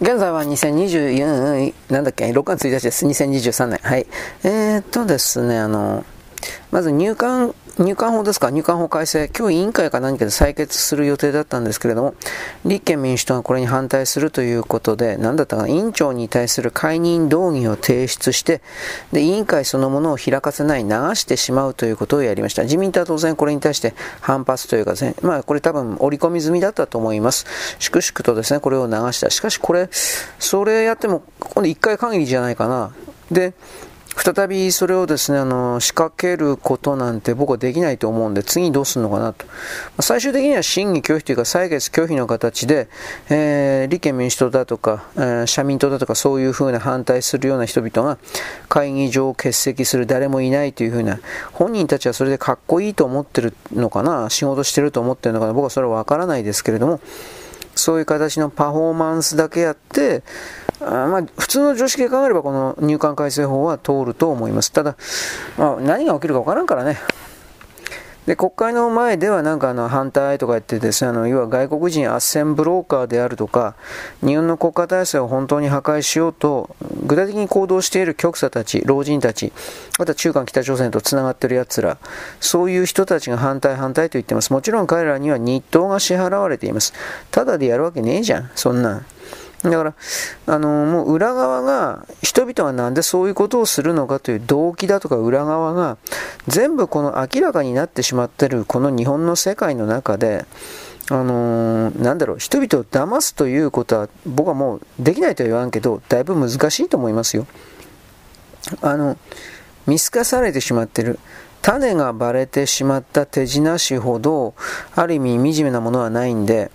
現在は2024、なんだっけ、6月1日です。2023年。はい。えー、っとですね、あの、まず入管入管法ですか？入管法改正。今日委員会か何かで採決する予定だったんですけれども、立憲民主党がこれに反対するということで、何だったかな？委員長に対する解任動議を提出して、で、委員会そのものを開かせない、流してしまうということをやりました。自民党は当然これに対して反発というかね、まあこれ多分織り込み済みだったと思います。粛々とですね、これを流した。しかしこれ、それやっても、今度1回限りじゃないかな。で、再びそれをですね、あの、仕掛けることなんて僕はできないと思うんで、次どうするのかなと。最終的には審議拒否というか、採決拒否の形で、えー、立憲民主党だとか、えー、社民党だとか、そういうふうな反対するような人々が会議場を欠席する、誰もいないというふうな、本人たちはそれでかっこいいと思ってるのかな、仕事してると思ってるのかな、僕はそれはわからないですけれども、そういう形のパフォーマンスだけやって、あまあ、普通の常識で考えればこの入管改正法は通ると思います。ただ、まあ、何が起きるか分からんからね。で、国会の前ではなんかあの反対とか言ってですね、あの、要は外国人斡旋ブローカーであるとか、日本の国家体制を本当に破壊しようと、具体的に行動している極左たち、老人たち、また中韓北朝鮮と繋がってる奴ら、そういう人たちが反対反対と言ってます。もちろん彼らには日当が支払われています。ただでやるわけねえじゃん、そんなん。だから、あのもう裏側が、人々がなんでそういうことをするのかという動機だとか裏側が、全部この明らかになってしまってるこの日本の世界の中で、あのー、なんだろう、人々を騙すということは、僕はもうできないとは言わんけど、だいぶ難しいと思いますよ。あの、見透かされてしまってる。種がばれてしまった手品師ほど、ある意味惨めなものはないんで、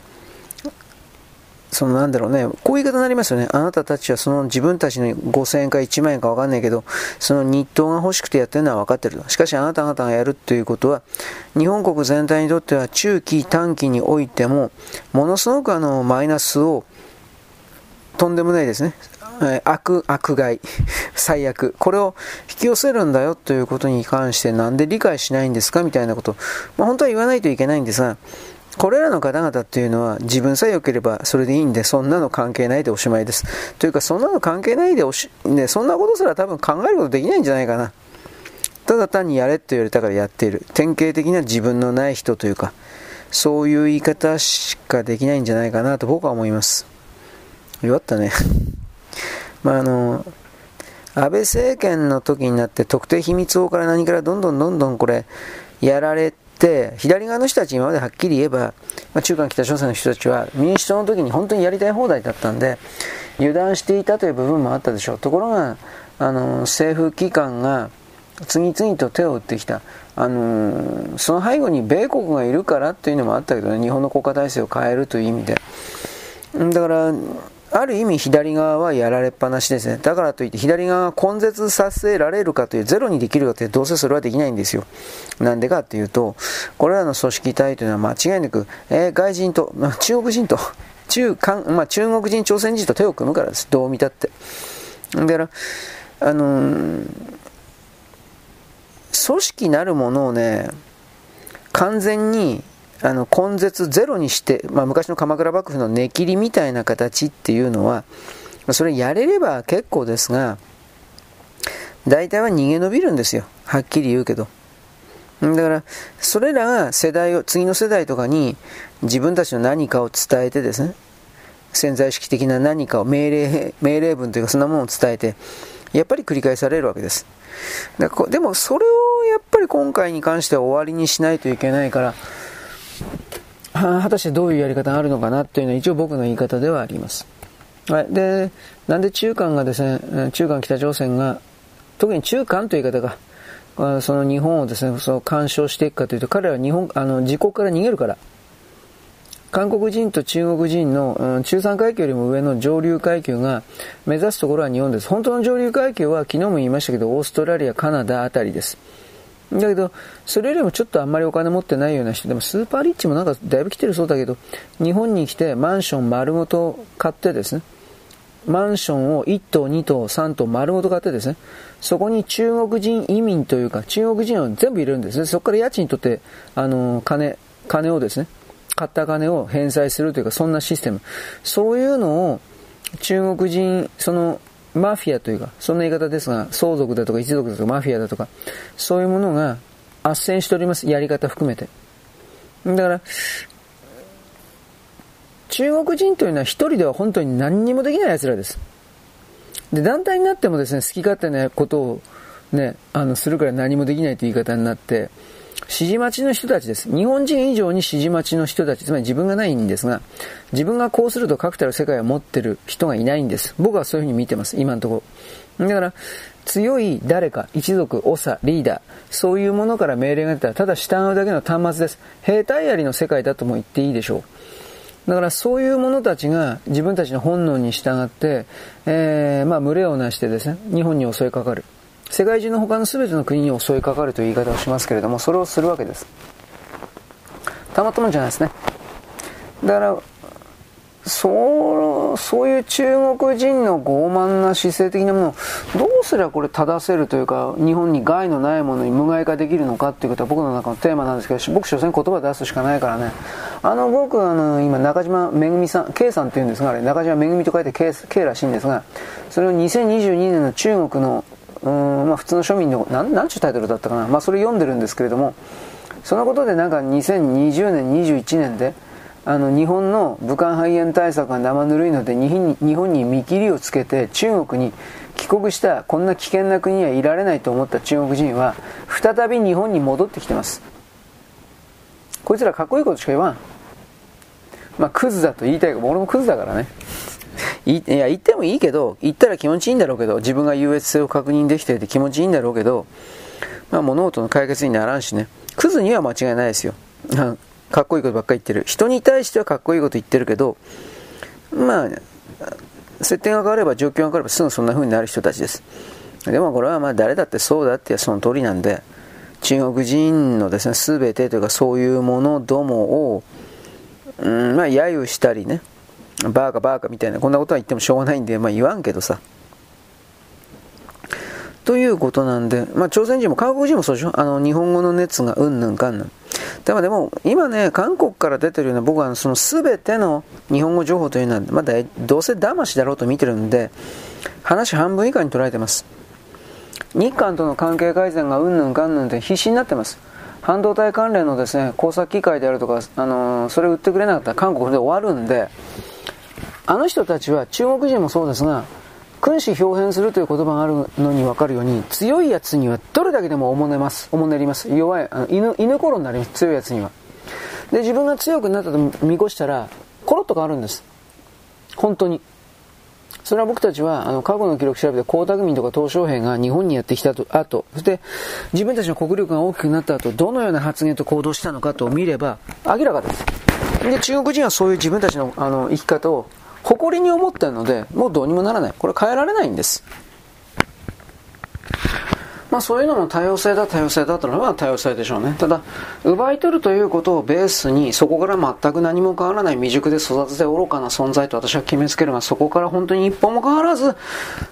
そのなんだろうね、こういう言い方になりますよね。あなたたちはその自分たちの5000円か1万円かわかんないけど、その日当が欲しくてやってるのは分かってると。しかしあなた方がやるということは、日本国全体にとっては中期短期においても、ものすごくあのマイナスを、とんでもないですね。悪、悪害、最悪。これを引き寄せるんだよということに関してなんで理解しないんですかみたいなこと。まあ、本当は言わないといけないんですが、これらの方々っていうのは自分さえ良ければそれでいいんで、そんなの関係ないでおしまいです。というか、そんなの関係ないでおし、ね、そんなことすら多分考えることできないんじゃないかな。ただ単にやれって言われたからやっている。典型的な自分のない人というか、そういう言い方しかできないんじゃないかなと僕は思います。弱ったね。まあ、あの、安倍政権の時になって特定秘密法から何からどんどんどんどんこれやられてで、左側の人たち今まではっきり言えば、まあ、中間北朝鮮の人たちは民主党の時に本当にやりたい放題だったんで、油断していたという部分もあったでしょう。ところが、あの、政府機関が次々と手を打ってきた。あのその背後に米国がいるからっていうのもあったけどね、日本の国家体制を変えるという意味で。だから、ある意味左側はやられっぱなしですね。だからといって左側が根絶させられるかという、ゼロにできるかという、どうせそれはできないんですよ。なんでかっていうと、これらの組織体というのは間違いなく、えー、外人と、まあ、中国人と、中韓、まあ、中国人、朝鮮人と手を組むからです。どう見たって。だから、あのー、組織なるものをね、完全にあの根絶ゼロにして、まあ、昔の鎌倉幕府の根切りみたいな形っていうのは、まそれやれれば結構ですが、大体は逃げ延びるんですよ。はっきり言うけど。だから、それらが世代を、次の世代とかに自分たちの何かを伝えてですね、潜在意識的な何かを命令、命令文というかそんなものを伝えて、やっぱり繰り返されるわけです。でもそれをやっぱり今回に関しては終わりにしないといけないから、果たしてどういうやり方があるのかなというのは一応僕の言い方ではあります。はい。で、なんで中間がですね、中間北朝鮮が、特に中間という言い方が、その日本をですね、その干渉していくかというと、彼らは日本、あの、自国から逃げるから。韓国人と中国人の、うん、中産階級よりも上の上流階級が目指すところは日本です。本当の上流階級は昨日も言いましたけど、オーストラリア、カナダあたりです。だけど、それよりもちょっとあんまりお金持ってないような人、でもスーパーリッチもなんかだいぶ来てるそうだけど、日本に来てマンション丸ごと買ってですね、マンションを1棟、2棟、3棟丸ごと買ってですね、そこに中国人移民というか、中国人を全部入れるんですね。そこから家賃取って、あの、金、金をですね、買った金を返済するというか、そんなシステム。そういうのを、中国人、その、マフィアというか、そんな言い方ですが、相続だとか一族だとかマフィアだとか、そういうものが斡旋しております。やり方含めて。だから、中国人というのは一人では本当に何にもできない奴らです。で、団体になってもですね、好き勝手なことをね、あの、するから何もできないという言い方になって、指示待ちの人たちです。日本人以上に指示待ちの人たち、つまり自分がないんですが、自分がこうすると確たる世界を持ってる人がいないんです。僕はそういうふうに見てます、今のところ。だから、強い誰か、一族、長、リーダー、そういうものから命令が出たら、ただ従うだけの端末です。兵隊ありの世界だとも言っていいでしょう。だからそういう者たちが自分たちの本能に従って、えー、まあ群れをなしてですね、日本に襲いかかる。世界中の他の全ての国に襲いかかるという言い方をしますけれども、それをするわけです。たまったもんじゃないですね。だから、そう、そういう中国人の傲慢な姿勢的なものを、どうすればこれ正せるというか、日本に害のないものに無害化できるのかっていうことは僕の中のテーマなんですけど、僕、所詮言葉出すしかないからね。あの、僕、あの、今、中島めぐみさん、K さんって言うんですが、あれ、中島めぐみと書いて K, K らしいんですが、それを2022年の中国のうん、まあ、普通の庶民の、なん、なんちゅうタイトルだったかな。まあ、それ読んでるんですけれども、そのことでなんか2020年、21年で、あの、日本の武漢肺炎対策が生ぬるいので、日本に見切りをつけて、中国に帰国した、こんな危険な国にはいられないと思った中国人は、再び日本に戻ってきてます。こいつらかっこいいことしか言わん。まあ、クズだと言いたいけど、俺もクズだからね。いや、言ってもいいけど、言ったら気持ちいいんだろうけど、自分が優越性を確認できていて気持ちいいんだろうけど、まあ物事の解決にならんしね。クズには間違いないですよ。かっこいいことばっかり言ってる。人に対してはかっこいいこと言ってるけど、まあ、設定が変われば状況が変わればすぐそんな風になる人たちです。でもこれはまあ誰だってそうだってその通りなんで、中国人のですね、全てというかそういうものどもを、うん、まあ揶揄したりね、バーカバーカみたいな、こんなことは言ってもしょうがないんで、まあ言わんけどさ。ということなんで、まあ朝鮮人も韓国人もそうでしょ？あの、日本語の熱がうんぬんかんぬん。でもでも、今ね、韓国から出てるような僕はその全ての日本語情報というのは、まだどうせ騙しだろうと見てるんで、話半分以下に捉えてます。日韓との関係改善がうんぬんかんぬんで必死になってます。半導体関連のですね、工作機械であるとか、あのー、それ売ってくれなかったら韓国で終わるんで、あの人たちは中国人もそうですが、君子表変するという言葉があるのに分かるように、強いやつにはどれだけでもおもねます。おもねります。弱い、あの犬、犬頃になります。強いやつには。で、自分が強くなったと見越したら、コロッと変わるんです。本当に。それは僕たちは、あの、過去の記録調べて、江沢民とか鄧小平が日本にやってきたと、後、そして、自分たちの国力が大きくなった後、どのような発言と行動したのかと見れば、明らかです。で、中国人はそういう自分たちの、あの、生き方を、誇りに思ってるので、もうどうにもならない。これ変えられないんです。まあそういうのも多様性だ多様性だというのは多様性でしょうね。ただ、奪い取るということをベースに、そこから全く何も変わらない未熟で育てて愚かな存在と私は決めつけるが、そこから本当に一歩も変わらず、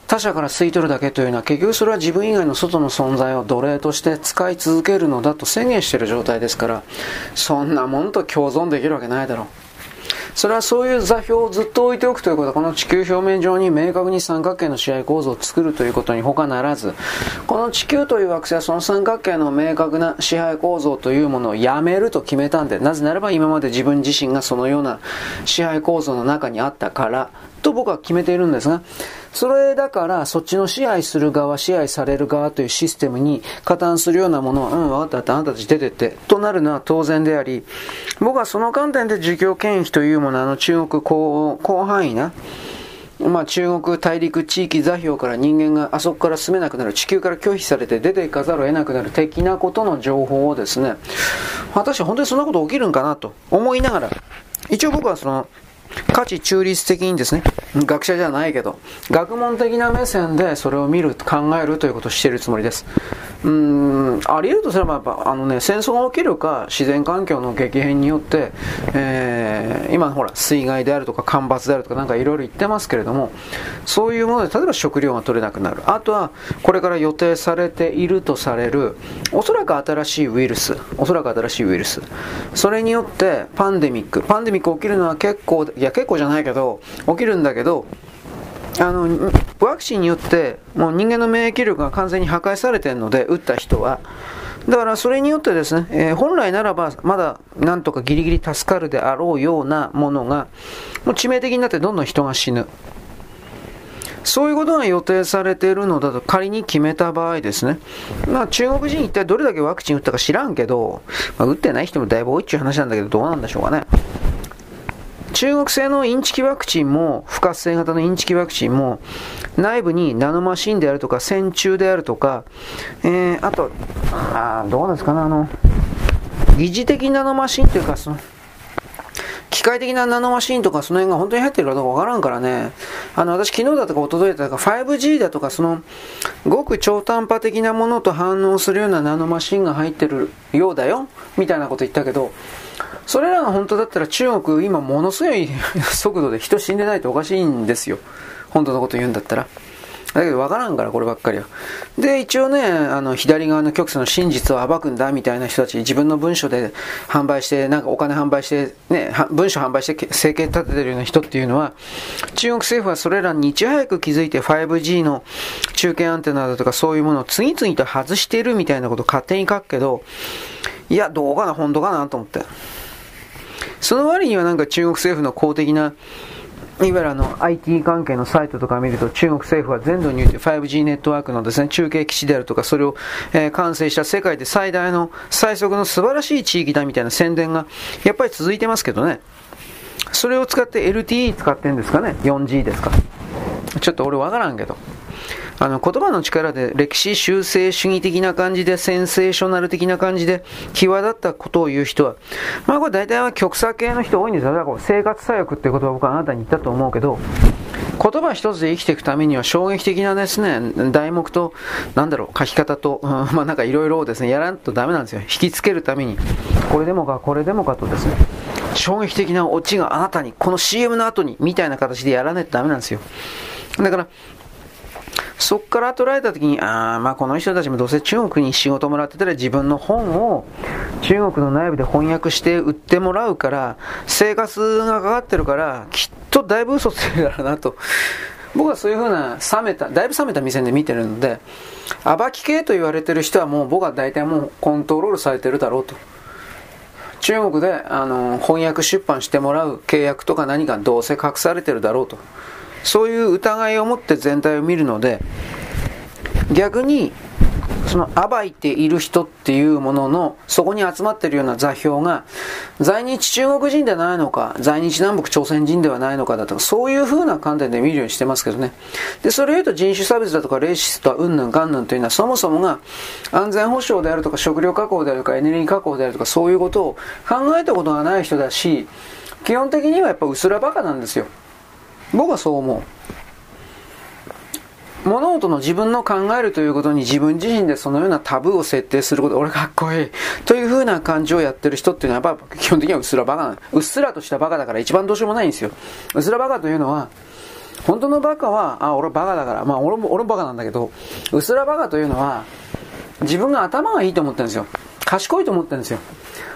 他者から吸い取るだけというのは、結局それは自分以外の外の存在を奴隷として使い続けるのだと宣言している状態ですから、そんなもんと共存できるわけないだろう。それはそういう座標をずっと置いておくということは、この地球表面上に明確に三角形の試合構造を作るということに他ならず、この地球という惑星はその三角形の明確な支配構造というものをやめると決めたんで、なぜならば今まで自分自身がそのような支配構造の中にあったから、と僕は決めているんですが、それだから、そっちの支配する側、支配される側というシステムに加担するようなものは、うん、分かったあなたたち出てって、となるのは当然であり、僕はその観点で儒教権益というもの、あの中国広広範囲な、まあ、中国大陸地域座標から人間があそこから住めなくなる、地球から拒否されて出ていかざるを得なくなる的なことの情報をですね、果たして本当にそんなこと起きるんかなと思いながら、一応僕はその価値中立的にですね、学者じゃないけど、学問的な目線でそれを見る、考えるということをしているつもりです。うん、あり得るとすれば、やっぱ、あのね、戦争が起きるか、自然環境の激変によって、えー、今ほら、水害であるとか、干ばつであるとか、なんかいろいろ言ってますけれども、そういうもので、例えば食料が取れなくなる。あとは、これから予定されているとされる、おそらく新しいウイルス、おそらく新しいウイルス。それによって、パンデミック、パンデミック起きるのは結構、いやや結構じゃないけど、起きるんだけど、あの、ワクチンによって、もう人間の免疫力が完全に破壊されてるので、打った人は。だからそれによってですね、えー、本来ならばまだなんとかギリギリ助かるであろうようなものが、もう致命的になってどんどん人が死ぬ。そういうことが予定されているのだと仮に決めた場合ですね、まあ、中国人一体どれだけワクチン打ったか知らんけど、まあ、打ってない人もだいぶ多いっていう話なんだけど、どうなんでしょうかね。中国製のインチキワクチンも、不活性型のインチキワクチンも、内部にナノマシンであるとか、線虫であるとか、えー、あと、あどうですかね、あの、疑似的ナノマシンというか、その、機械的なナノマシンとかその辺が本当に入ってるかどうかわからんからね、あの、私昨日だとか一昨日だとか 5G だとかその、ごく超短波的なものと反応するようなナノマシンが入ってるようだよ、みたいなこと言ったけど、それらが本当だったら中国今ものすごい速度で人死んでないとおかしいんですよ。本当のこと言うんだったら。だけど分からんから、こればっかりは。で、一応ね、あの、左側の局所の真実を暴くんだみたいな人たち、自分の文書で販売して、なんかお金販売して、ね、文書販売して生計立ててるような人っていうのは、中国政府はそれらにいち早く気づいて 5G の中継アンテナだとかそういうものを次々と外しているみたいなことを勝手に書くけど、いや、どうかな、本当かなと思って。その割にはなんか中国政府の公的ないわゆるあの IT 関係のサイトとか見ると中国政府は全土において 5G ネットワークのですね中継基地であるとかそれを、え、完成した世界で最大の最速の素晴らしい地域だみたいな宣伝がやっぱり続いてますけどね。それを使って LTE 使ってんですかね？4G ですか？ちょっと俺わからんけど。あの言葉の力で歴史修正主義的な感じでセンセーショナル的な感じで際立ったことを言う人は、まあこれ大体は極左系の人多いんですよ。だから生活左翼って言葉僕はあなたに言ったと思うけど、言葉一つで生きていくためには衝撃的なですね、題目と、なんだろう、書き方と、うん、まあなんかいろいろですね、やらんとダメなんですよ。引きつけるために、これでもか、これでもかとですね、衝撃的なオチがあなたに、この CM の後に、みたいな形でやらないとダメなんですよ。だから、そこから捉えたときに、ああ、まあこの人たちもどうせ中国に仕事もらってたら自分の本を中国の内部で翻訳して売ってもらうから、生活がかかってるから、きっとだいぶ嘘ついてるからなと。僕はそういうふうな冷めた、だいぶ冷めた目線で見てるので、暴き系と言われてる人はもう僕は大体もうコントロールされてるだろうと。中国であの翻訳出版してもらう契約とか何かどうせ隠されてるだろうと。そういう疑いを持って全体を見るので、逆に、その暴いている人っていうものの、そこに集まっているような座標が、在日中国人ではないのか、在日南北朝鮮人ではないのかだとか、そういう風な観点で見るようにしてますけどね。で、それを言うと人種差別だとか、レーシストはうんぬんかんぬんというのは、そもそもが安全保障であるとか、食料確保であるとか、エネルギー確保であるとか、そういうことを考えたことがない人だし、基本的にはやっぱ薄らバカなんですよ。僕はそう思う。物事の自分の考えるということに自分自身でそのようなタブーを設定すること、俺かっこいい。という風な感じをやってる人っていうのはやっぱ基本的にはうっすらバカなうっすらとしたバカだから一番どうしようもないんですよ。うっすらバカというのは、本当のバカは、あ、俺バカだから、まあ俺も、俺もバカなんだけど、うっすらバカというのは、自分が頭がいいと思ってるんですよ。賢いと思ってるんですよ。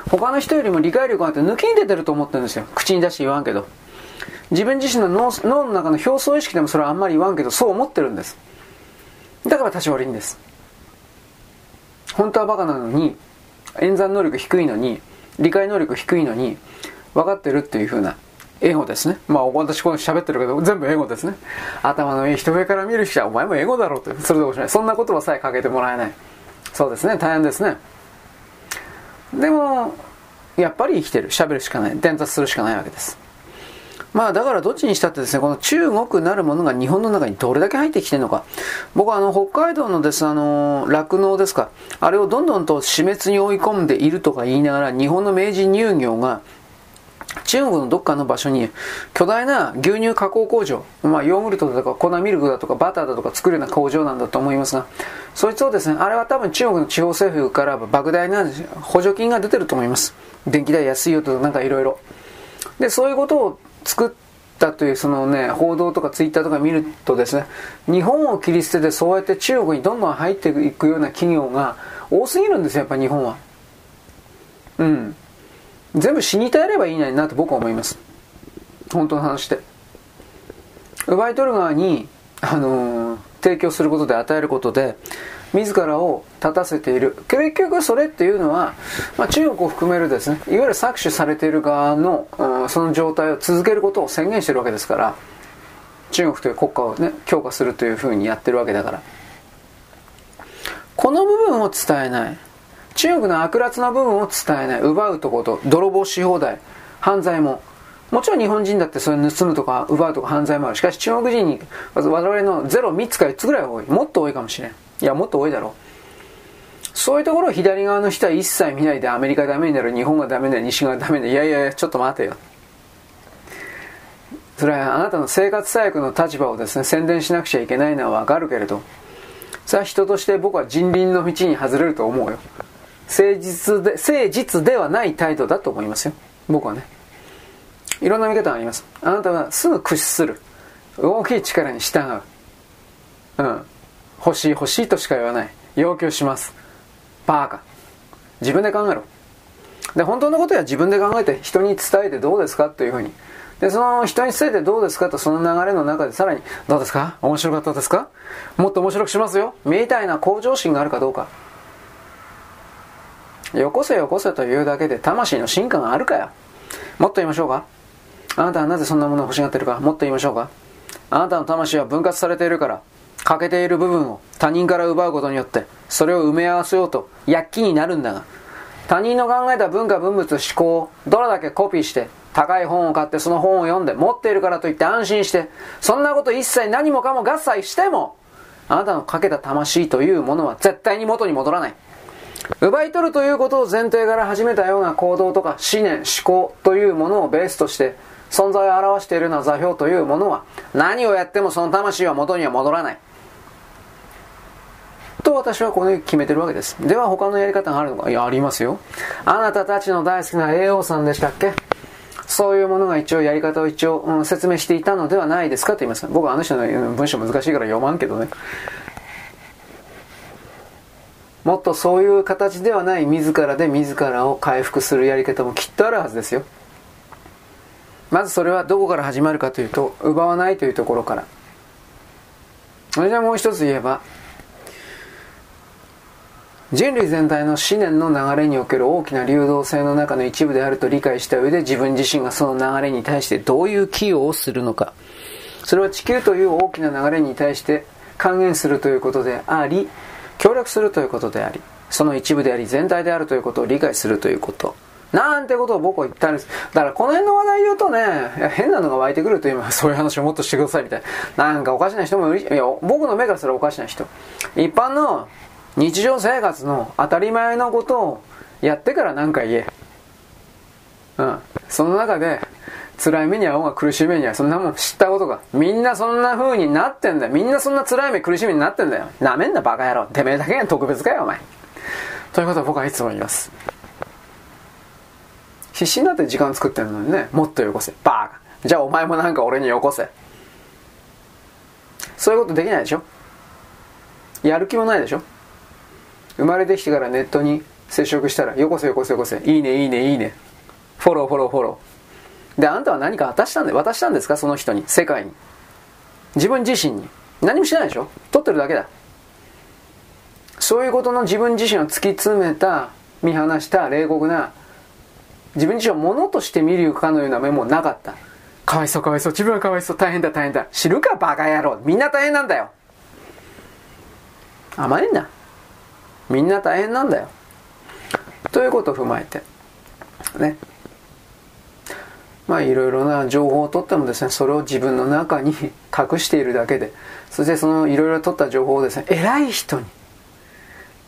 他の人よりも理解力があって抜きに出てると思ってるんですよ。口に出して言わんけど。自分自身の脳脳の中の表層意識でもそれはあんまり言わんけど、そう思ってるんです。だから多少悪いんです。本当はバカなのに、演算能力低いのに、理解能力低いのに、分かってるっていう風なエゴですね。まあ私この喋ってるけど、全部エゴですね。頭のいい人上から見る人は、お前もエゴだろうって、それでもしない。そんな言葉さえかけてもらえない。そうですね、大変ですね。でも、やっぱり生きてる。喋るしかない。伝達するしかないわけです。まあだからどっちにしたってですね、この中国なるものが日本の中にどれだけ入ってきてるのか。僕はあの北海道のです、あの、酪農ですか。あれをどんどんと死滅に追い込んでいるとか言いながら、日本の明治乳業が中国のどっかの場所に巨大な牛乳加工工場、まあ、ヨーグルトだとか粉ミルクだとかバターだとか作るような工場なんだと思いますが、そいつをですね、あれは多分中国の地方政府から莫大な補助金が出てると思います。電気代安いよとかなんかいろいろ。で、そういうことを作ったというそのね、報道とかツイッターとか見るとですね、日本を切り捨ててそうやって中国にどんどん入っていくような企業が多すぎるんですよ、やっぱ日本は。うん。全部死に絶えればいいのになと僕は思います。本当の話で。奪い取る側に、あのー、提供することで与えることで、自らを立たせている。結局それっていうのは、まあ、中国を含めるですね、いわゆる搾取されている側の、うん、その状態を続けることを宣言してるわけですから、中国という国家をね、強化するというふうにやってるわけだから。この部分を伝えない。中国の悪辣な部分を伝えない。奪うとこと、泥棒し放題、犯罪も。もちろん日本人だってそれ盗むとか奪うとか犯罪もある。しかし中国人に我々の0、3つか4つぐらい多い。もっと多いかもしれん。いや、もっと多いだろう。そういうところを左側の人は一切見ないでアメリカダメになる、日本がダメだ、西側ダメだ。いやいやいや、ちょっと待てよ。それはあなたの生活最悪の立場をですね、宣伝しなくちゃいけないのはわかるけれど、それは人として僕は人倫の道に外れると思うよ。誠実で、誠実ではない態度だと思いますよ。僕はね。いろんな見方があります。あなたはすぐ屈する。大きい力に従う。うん。欲しい欲しいとしか言わない。要求します。バーカ。自分で考えろ。で、本当のことは自分で考えて人に伝えてどうですかというふうに。で、その人に伝えてどうですかとその流れの中でさらに、どうですか？面白かったですか？もっと面白くしますよみたいな向上心があるかどうか。よこせよこせというだけで魂の進化があるかよ。もっと言いましょうかあなたはなぜそんなものを欲しがってるか？もっと言いましょうか？あなたの魂は分割されているから、欠けている部分を他人から奪うことによって、それを埋め合わせようと躍起になるんだが、他人の考えた文化、文物、思考をどれだけコピーして、高い本を買ってその本を読んで持っているからといって安心して、そんなこと一切何もかも合切しても、あなたのかけた魂というものは絶対に元に戻らない。奪い取るということを前提から始めたような行動とか思念、思考というものをベースとして存在を表しているような座標というものは何をやってもその魂は元には戻らない。と私はこのように決めてるわけです。では他のやり方があるのか？いや、ありますよ。あなたたちの大好きな AO さんでしたっけ？そういうものが一応やり方を一応、うん、説明していたのではないですかと言います。僕はあの人の文章難しいから読まんけどね。もっとそういう形ではない自らで自らを回復するやり方もきっとあるはずですよ。まずそれはどこから始まるかというと、奪わないというところから。それじゃもう一つ言えば、人類全体の思念の流れにおける大きな流動性の中の一部であると理解した上で自分自身がその流れに対してどういう寄与をするのか。それは地球という大きな流れに対して還元するということであり、協力するということであり、その一部であり全体であるということを理解するということ。なんてことを僕は言ったんです。だからこの辺の話題言うとね、変なのが湧いてくると今、そういう話をもっとしてくださいみたいな。なんかおかしな人もいる。いや、僕の目からすらおかしな人。一般の日常生活の当たり前のことをやってから何か言え。うん。その中で、辛い目に遭おうが苦しい目に遭う。そんなもん知ったことか。みんなそんな風になってんだよ。みんなそんな辛い目苦しい目になってんだよ。なめんなバカ野郎。てめえだけが特別かよ、お前。ということを僕はいつも言います。必死になって時間作ってるのにね、もっとよこせ。バーカ。じゃあお前もなんか俺によこせ。そういうことできないでしょやる気もないでしょ生まれてきてからネットに接触したら、よこせよこせよこせ。いいねいいねいいね。フォローフォローフォロー。で、あんたは何か渡したんで、渡したんですか？その人に。世界に。自分自身に。何もしてないでしょ？取ってるだけだ。そういうことの自分自身を突き詰めた、見放した冷酷な、自分自身を物として見るかのような目もなかった。かわいそうかわいそう。自分はかわいそう。大変だ大変だ。知るかバカ野郎。みんな大変なんだよ。甘えんな。みんな大変なんだよ。ということを踏まえて、ね。まあいろいろな情報を取ってもですね、それを自分の中に 隠しているだけで、そしてそのいろいろ取った情報をですね、偉い人に、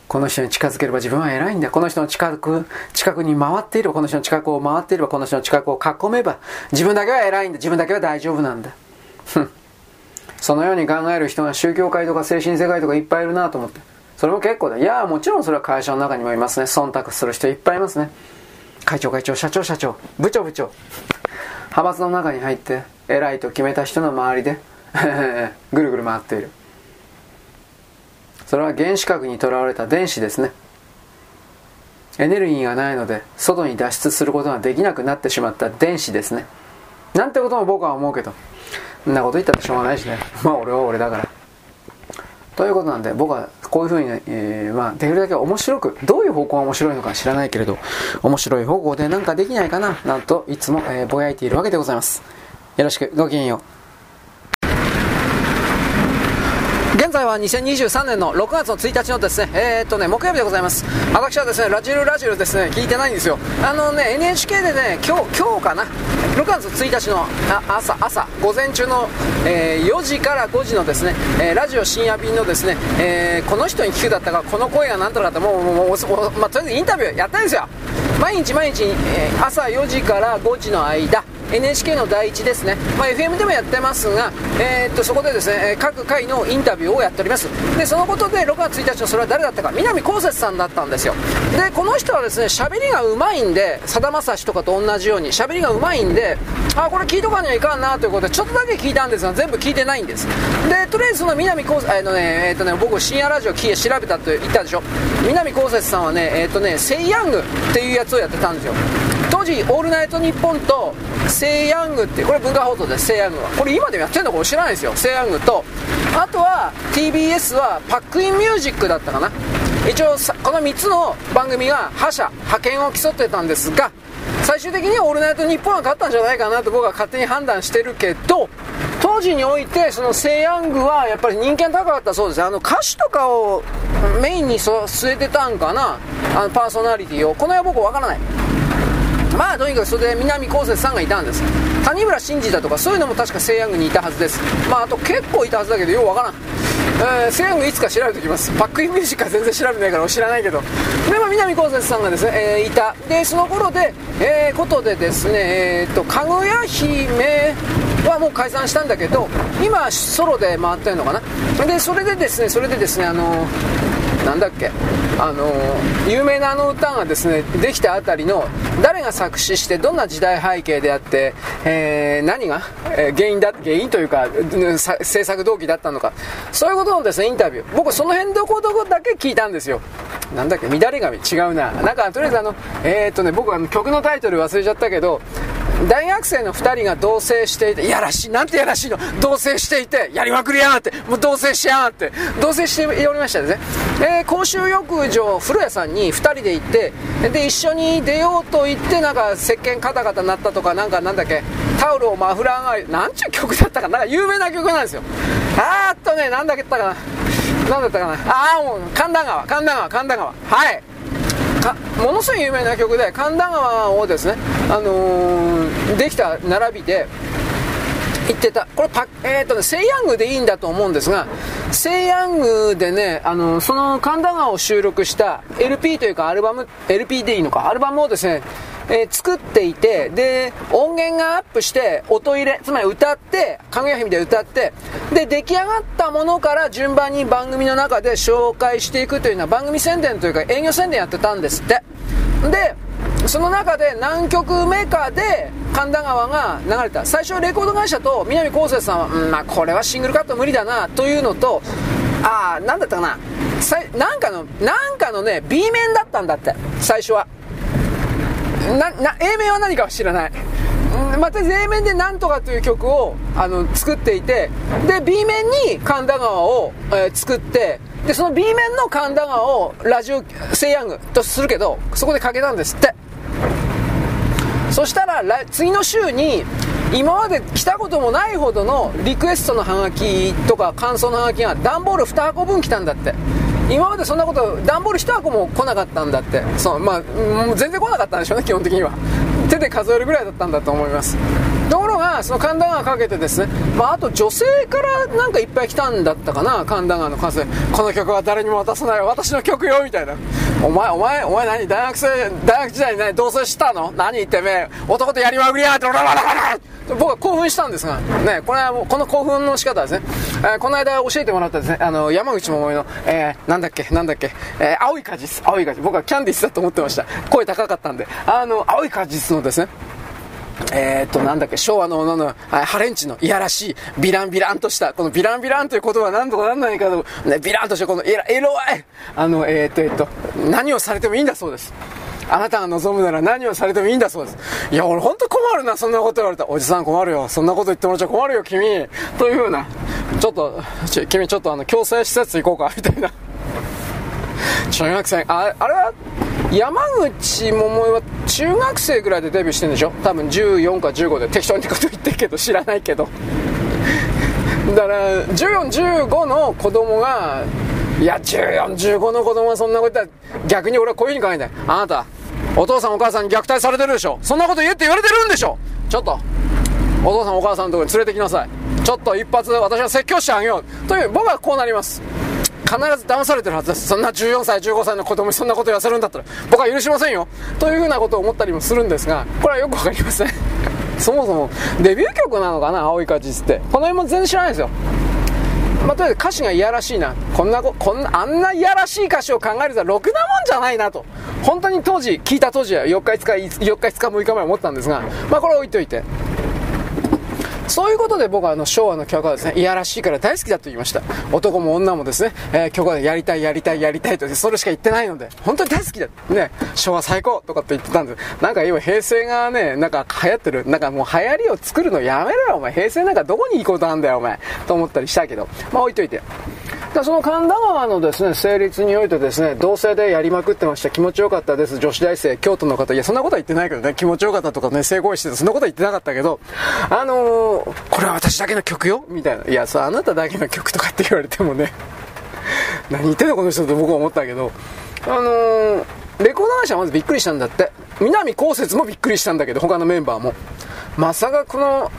この人に近づければ自分は偉いんだ。この人の近く、近くに回っていれば、この人の近くを回っていれば、この人の近くを囲めば、自分だけは偉いんだ。自分だけは大丈夫なんだ。そのように考える人が宗教界とか精神世界とかいっぱいいるなと思って。それも結構だ。いや、もちろんそれは会社の中にもいますね。忖度する人いっぱいいますね。会長会長、社長社長、部長部長。派閥の中に入って、偉いと決めた人の周りで ぐるぐる回っている。それは原子核にとらわれた電子ですね。エネルギーがないので、外に脱出することができなくなってしまった電子ですね。なんてことも僕は思うけど。んなこと言ったってしょうがないしね。まあ俺は俺だから。ということなんで、僕はこういうふうに、えー、まあ、できるだけ面白く、どういう方向が面白いのか知らないけれど、面白い方向でなんかできないかな、なんといつも、えー、ぼやいているわけでございます。よろしく、ごきげんよう。現在は2023年の6月の1日のですね、えー、っとね、木曜日でございます。私はですね、ラジルラジルですね、聞いてないんですよ。あのね、NHK でね、今日、今日かな、6月1日の朝、朝、午前中の、えー、4時から5時のですね、えー、ラジオ深夜便のですね、えー、この人に聞くだったか、この声がなんとかだったもう、もう、もう、まあ、とりあえずインタビューやったんですよ。毎日毎日、え、朝4時から5時の間、NHK の第一ですね、まあ、FM でもやってますが、えー、っとそこでですね各回のインタビューをやっております。でそのことで6月1日のそれは誰だったか。南こうせつさんだったんですよ。でこの人はですね喋りがうまいんでさだまさしとかと同じように喋りがうまいんであこれ聞いとかにはいかんなということでちょっとだけ聞いたんですが全部聞いてないんです。でとりあえずその南こうせつ、のねえー、っとね僕深夜ラジオ聞い調べたと言ったでしょ。南こうせつさんはねえー、っとねセイヤングっていうやつをやってたんですよ。当時「オールナイトニッポン」と「セイヤング」ってこれ文化放送ですセイヤングは。これ今でもやってんのかも知らないですよ。セイヤングと。あとは TBS はパックインミュージックだったかな。一応この3つの番組が覇者覇権を競ってたんですが最終的に「オールナイトニッポン」が勝ったんじゃないかなと僕は勝手に判断してるけど当時においてそのセイヤングはやっぱり人気が高かったそうです。あの歌手とかをメインに据えてたんかな。あのパーソナリティを。この辺は僕わからない。まあとにかくそれで南こうせつさんがいたんです。谷村新司だとかそういうのも確か西洋軍にいたはずです。まああと結構いたはずだけどようわからん。えー、西洋軍いつか調べておきます。パックインミュージックは全然調べないから知らないけど。で、まあ、南こうせつさんがですね、えー、いた。でその頃で、えー、ことでですねえー、っとかぐや姫はもう解散したんだけど今ソロで回ってるのかな。でそれでですねそれでですねあのなんだっけ。あの有名なあの歌がですねできたあたりの誰が作詞してどんな時代背景であって、えー、何が、えー、原因だ原因というか制作動機だったのかそういうことのですねインタビュー。僕その辺どこどこだけ聞いたんですよ。なんだっけ乱れ髪。違うな。なんかとりあえずあのえー、っとね僕は曲のタイトル忘れちゃったけど大学生の2人が同棲していて、いやらしい、なんてやらしいの、同棲していて、やりまくりやがって、もう同棲しやがって、同棲しておりましたですね。えー、公衆浴場、風呂屋さんに2人で行って、で、一緒に出ようと言って、なんか、石鹸カタカタなったとか、なんか、なんだっけ、タオルをマフラーが、なんちゅう曲だったかな、なんか有名な曲なんですよ。あーっとね、なんだっけったかな、なんだったかな、あーもう、神田川、神田川、神田川、はい。ものすごい有名な曲で神田川をですね、あのー、できた並びで言ってたこれパ、えーとね、セイヤングでいいんだと思うんですがセイヤングでね、あの、その神田川を収録した LP というかアルバム LP でいいのか？アルバムをですねえー、作っていて、で、音源がアップして、音入れ、つまり歌って、かぐや姫で歌って、で、出来上がったものから順番に番組の中で紹介していくというのは番組宣伝というか営業宣伝やってたんですって。で、その中で何曲目かで神田川が流れた。最初レコード会社と南こうせつさんは、うん、まあこれはシングルカット無理だな、というのと、ああ、なんだったかな。なんかの、なんかのね、B 面だったんだって、最初は。な、な、A 面は何かは知らない。また A 面でなんとかという曲をあの作っていて、で、B 面に神田川を、えー、作って、で、その B 面の神田川をラジオ、セイヤングとするけど、そこでかけたんですって。そしたら、次の週に、今まで来たこともないほどのリクエストのハガキとか感想のハガキが段ボール2箱分来たんだって。今までそんなこと段ボール1箱も来なかったんだって。そうまあ全然来なかったんでしょうね基本的には。手で数えるぐらいだったんだと思います。ところがその神田川かけてですね、まあ、あと女性からなんかいっぱい来たんだったかな神田川の数この曲は誰にも渡さない私の曲よみたいな。お前お前お前何？大学生大学時代に何？同棲したの？何言ってめえ？男とやりまくりや！って僕は興奮したんですが、ね、これはもうこの興奮の仕方ですね、えー、この間教えてもらったですね、あの、山口百恵の、えー、なんだっけ、なんだっけ、えー、青い果実、青い果実、僕はキャンディスだと思ってました。声高かったんで、あの、青い果実のですね、えー、っと、なんだっけ、昭和の、の、の、ハレンチのいやらしい、ビランビランとした、このビランビランという言葉は何とかなんないかと、ね、ビランとしたこのエロ、エロい、あの、えー、っと、えー、と、何をされてもいいんだそうです。あなたが望むなら何をされてもいいんだそうです。いや、俺ほんと困るな、そんなこと言われたおじさん困るよ。そんなこと言ってもらっちゃ困るよ、君。というふうな、ちょっと、ち君ちょっとあの、強制施設行こうか、みたいな。中学生、ああれは、山口百恵は中学生ぐらいでデビューしてるんでしょ？多分14か15で適当にこと言ってるけど知らないけど。だから1415の子供がいや1415の子供がそんなこと言ったら逆に俺はこういう風に考えてあなたお父さんお母さんに虐待されてるでしょ？そんなこと言えって言われてるんでしょ？ちょっと。お父さんお母さんのとこに連れてきなさい。ちょっと一発私は説教してあげよう。という僕はこうなります。必ず騙されてるはずですそんな14歳15歳の子供にそんなこと言わせるんだったら僕は許しませんよというふうなことを思ったりもするんですがこれはよくわかりません そもそもデビュー曲なのかな青い果実ってこの辺も全然知らないですよまあ、とりあえず歌詞がいやらしいな。こんなこ、こんな、あんないやらしい歌詞を考えるとろくなもんじゃないなと。本当に当時、聞いた当時は4日5日、4日5日6日前思ったんですが、まあこれ置いといて。そういうことで僕はあの昭和の曲はですね、いやらしいから大好きだと言いました。男も女もですね、えー、曲はやりたいやりたいやりたいと、それしか言ってないので、本当に大好きだ。ね、昭和最高とかって言ってたんです。なんか今平成がね、なんか流行ってる、なんかもう流行りを作るのやめろよ、お前。平成なんかどこに行こうとなんだよ、お前。と思ったりしたけど、まあ置いといて。でその神田川のですね、成立においてですね、同性でやりまくってました。気持ちよかったです。女子大生、京都の方。いや、そんなことは言ってないけどね、気持ちよかったとかね、性行為してた。そんなことは言ってなかったけど、あの、これは私だけの曲よ？みたいな。いや、そ、あなただけの曲とかって言われてもね、何言ってんのこの人って僕は思ったけど、あのー、レコード会社はまずびっくりしたんだって。南こうせつもびっくりしたんだけど、他のメンバーも。まさかこの、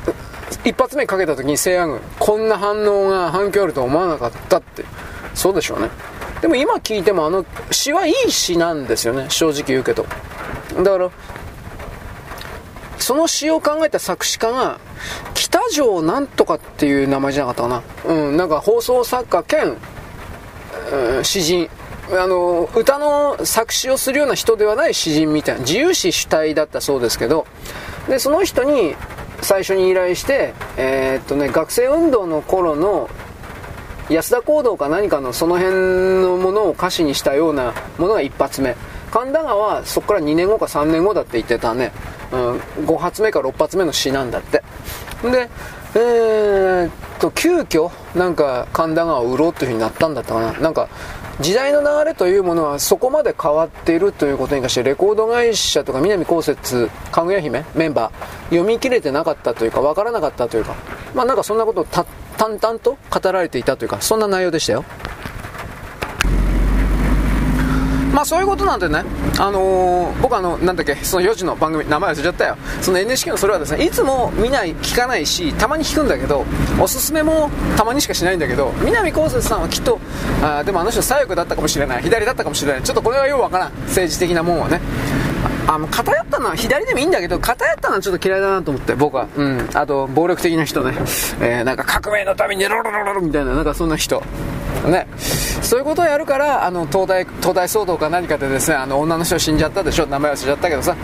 一発目かけた時にセイヤングこんな反応が反響あるとは思わなかったって。そうでしょうね。でも今聞いてもあの詩はいい詩なんですよね。正直言うけど。だからその詩を考えた作詞家が北条なんとかっていう名前じゃなかったかな。うんなんか放送作家兼、うん、詩人。あの歌の作詞をするような人ではない詩人みたいな。自由詩主体だったそうですけど。でその人に最初に依頼して、えー、っとね、学生運動の頃の安田講堂か何かのその辺のものを歌詞にしたようなものが一発目。神田川はそこから2年後か3年後だって言ってたね、うん、5発目か6発目の詩なんだって。でえー、っと急遽なんか神田川を売ろうっていうふうになったんだったかな。なんか時代の流れというものはそこまで変わっているということに関してレコード会社とか南こうせつかぐや姫メンバー読み切れてなかったというか分からなかったというかまあなんかそんなことを淡々と語られていたというかそんな内容でしたよ。まあそういうことなんでね、あのー、僕あの、なんだっけ、その4時の番組、名前忘れちゃったよ。その NHK のそれはですね、いつも見ない、聞かないし、たまに聞くんだけど、おすすめもたまにしかしないんだけど、南こうせつさんはきっと、あでもあの人左翼だったかもしれない、左だったかもしれない。ちょっとこれはようわからん。政治的なもんはね。あの偏ったのは左でもいいんだけど偏ったのはちょっと嫌いだなと思って僕はうんあと暴力的な人ね、えー、なんか革命のためにロロロロロみたいななんかそんな人ね、そういうことをやるからあの東大東大騒動か何かでですねあの女の人死んじゃったでしょ名前忘れちゃったけどさ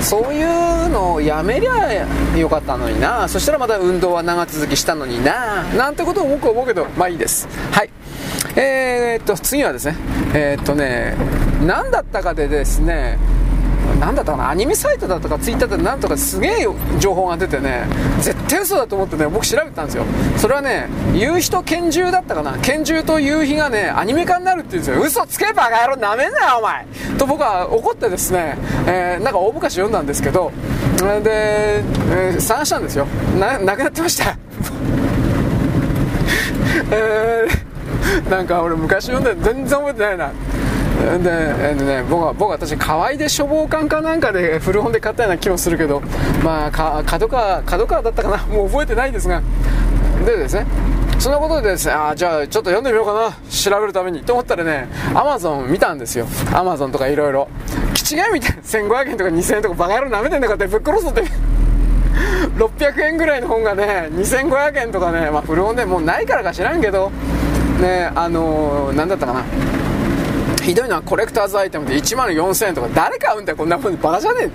そういうのをやめりゃよかったのにな。そしたらまた運動は長続きしたのにな。なんてことを僕は思うけどまあいいです。はい。えー、っと次はですね。えー、っとね何だったかでですねなんだったかな？アニメサイトだとかツイッターでなんとかすげえ情報が出てね絶対嘘だと思ってね僕調べたんですよ。それはね夕日と拳銃だったかな？拳銃と夕日がねアニメ化になるって言うんですよ。嘘つけば野郎なめんなよお前！と僕は怒ってですね、えー、なんか大昔読んだんですけどで、えー、探したんですよ。ななくなってました。えー、なんか俺昔読んで全然覚えてないな。でね、僕は僕は私河合で書房館かなんかで古本で買ったような気もするけどまあ角川角川だったかなもう覚えてないですが。でですねそんなことでですねあじゃあちょっと読んでみようかな調べるために。と思ったらねアマゾン見たんですよ。アマゾンとかいろいろ気違いみたいな1500円とか2000円とかバカ野郎なめてんだかってぶっ殺すって。600円ぐらいの本がね2500円とかね、まあ、古本でもうないからか知らんけど。ねあのー、何だったかな。ひどいのはコレクターズアイテムで1万4000円とか誰買うんだよこんなもんバカじゃね